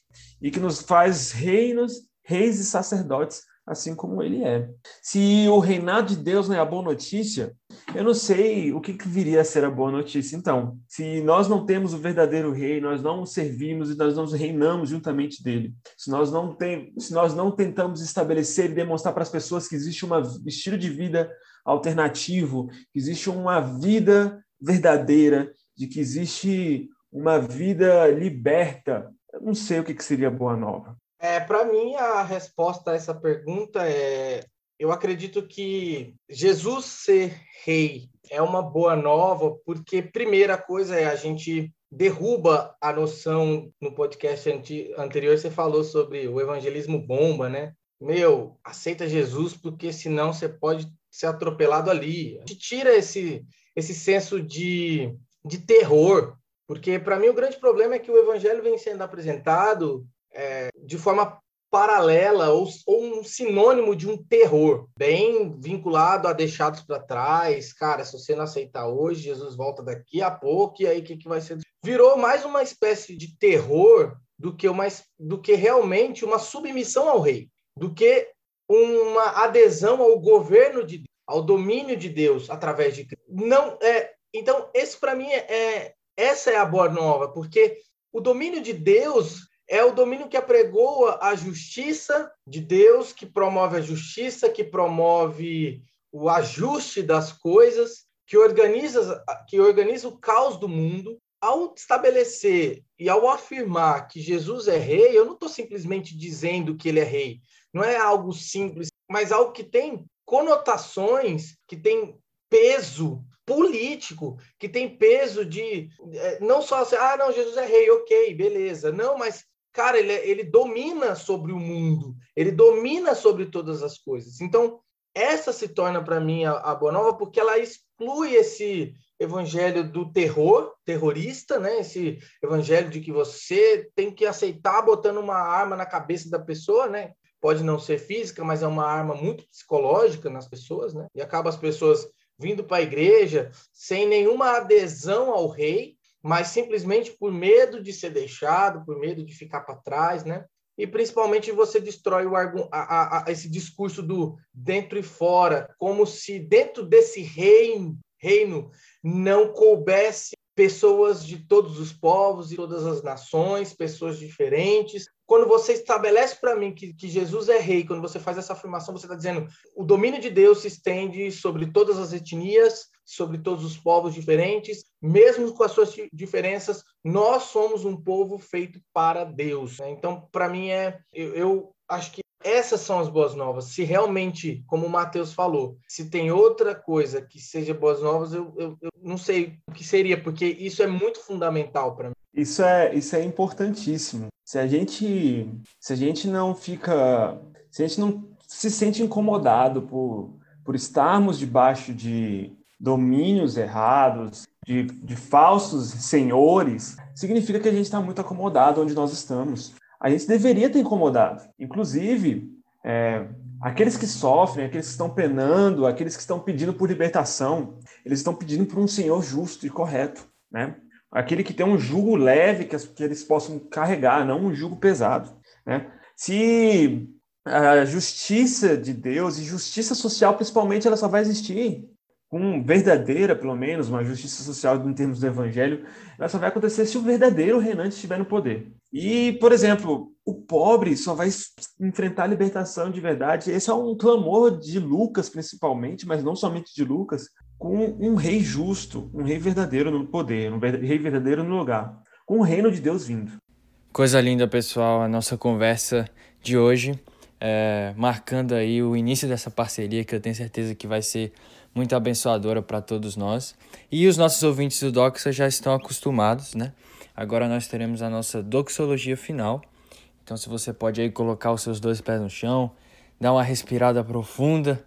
e que nos faz reinos, reis e sacerdotes, assim como ele é. Se o reinado de Deus não é a boa notícia, eu não sei o que, que, viria a ser a boa notícia. Então, se nós não temos o verdadeiro rei, nós não servimos e nós não reinamos juntamente dele, se nós não, tem, se nós não tentamos estabelecer e demonstrar para as pessoas que existe um estilo de vida alternativo, que existe uma vida verdadeira, de que existe uma vida liberta. Eu não sei o que, seria boa nova. É, para mim, a resposta a essa pergunta é: eu acredito que Jesus ser rei é uma boa nova, porque primeira coisa é a gente derruba a noção no podcast anterior você falou sobre o evangelismo bomba, né? Meu, aceita Jesus porque senão você pode ser atropelado ali. A gente tira esse esse senso de, de terror, porque para mim o grande problema é que o evangelho vem sendo apresentado é, de forma paralela ou, ou, um sinônimo de um terror, bem vinculado a deixados para trás. Cara, se você não aceitar hoje, Jesus volta daqui a pouco, e aí o que, que vai ser? Virou mais uma espécie de terror do que, uma, do que realmente uma submissão ao rei, do que uma adesão ao governo de ao domínio de Deus através de Cristo. Não é, então esse para mim é, é essa é a boa nova, porque o domínio de Deus é o domínio que apregoa a justiça de Deus, que promove a justiça, que promove o ajuste das coisas, que organiza, que organiza o caos do mundo. Ao estabelecer e ao afirmar que Jesus é rei, eu não estou simplesmente dizendo que ele é rei. Não é algo simples, mas algo que tem conotações, que tem peso político, que tem peso de é, não só assim, ah, não, Jesus é rei, ok, beleza. Não, mas cara, ele, ele domina sobre o mundo, ele domina sobre todas as coisas. Então, essa se torna para mim a, a boa nova porque ela exclui esse evangelho do terror, terrorista, né? Esse evangelho de que você tem que aceitar botando uma arma na cabeça da pessoa, né? Pode não ser física, mas é uma arma muito psicológica nas pessoas, né? E acaba as pessoas vindo para a igreja sem nenhuma adesão ao rei, mas simplesmente por medo de ser deixado, por medo de ficar para trás, né? E principalmente você destrói o, a, a, esse discurso do dentro e fora, como se dentro desse reino, reino não coubesse pessoas de todos os povos e todas as nações, pessoas diferentes, quando você estabelece para mim que, que, Jesus é rei, quando você faz essa afirmação, você está dizendo o domínio de Deus se estende sobre todas as etnias, sobre todos os povos diferentes, mesmo com as suas diferenças, nós somos um povo feito para Deus. Né? Então, para mim é, eu, eu, acho que essas são as boas novas. Se realmente, como o Mateus falou, se tem outra coisa que seja boas novas, eu, eu, eu não sei o que seria, porque isso é muito fundamental para mim. Isso é, isso é importantíssimo. Se a gente, se a gente não fica, se a gente não se sente incomodado por, por estarmos debaixo de domínios errados, de, de falsos senhores, significa que a gente está muito acomodado onde nós estamos a gente deveria ter incomodado. Inclusive, é, aqueles que sofrem, aqueles que estão penando, aqueles que estão pedindo por libertação, eles estão pedindo por um Senhor justo e correto, né? Aquele que tem um jugo leve que, que eles possam carregar, não um jugo pesado, né? Se a justiça de Deus e justiça social, principalmente, ela só vai existir com verdadeira, pelo menos, uma justiça social em termos do evangelho, ela só vai acontecer se o verdadeiro reinante estiver no poder. E, por exemplo, o pobre só vai enfrentar a libertação de verdade. Esse é um clamor de Lucas, principalmente, mas não somente de Lucas, com um rei justo, um rei verdadeiro no poder, um rei verdadeiro no lugar, com o reino de Deus vindo. Coisa linda, pessoal, a nossa conversa de hoje, é, marcando aí o início dessa parceria que eu tenho certeza que vai ser muito abençoadora para todos nós. E os nossos ouvintes do Doxa já estão acostumados, né? Agora nós teremos a nossa doxologia final. Então, se você pode aí colocar os seus dois pés no chão, dar uma respirada profunda,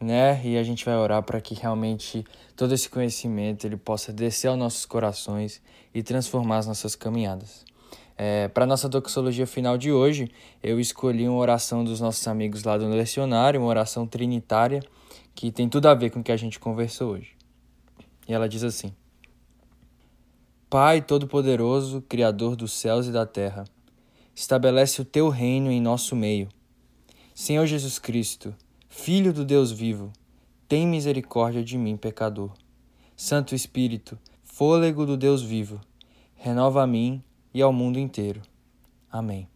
né? E a gente vai orar para que realmente todo esse conhecimento ele possa descer aos nossos corações e transformar as nossas caminhadas. É, para nossa doxologia final de hoje, eu escolhi uma oração dos nossos amigos lá do lecionário, uma oração trinitária que tem tudo a ver com o que a gente conversou hoje. E ela diz assim: Pai Todo-Poderoso, Criador dos céus e da terra, estabelece o teu reino em nosso meio. Senhor Jesus Cristo, Filho do Deus vivo, tem misericórdia de mim, pecador. Santo Espírito, fôlego do Deus vivo, renova a mim e ao mundo inteiro. Amém.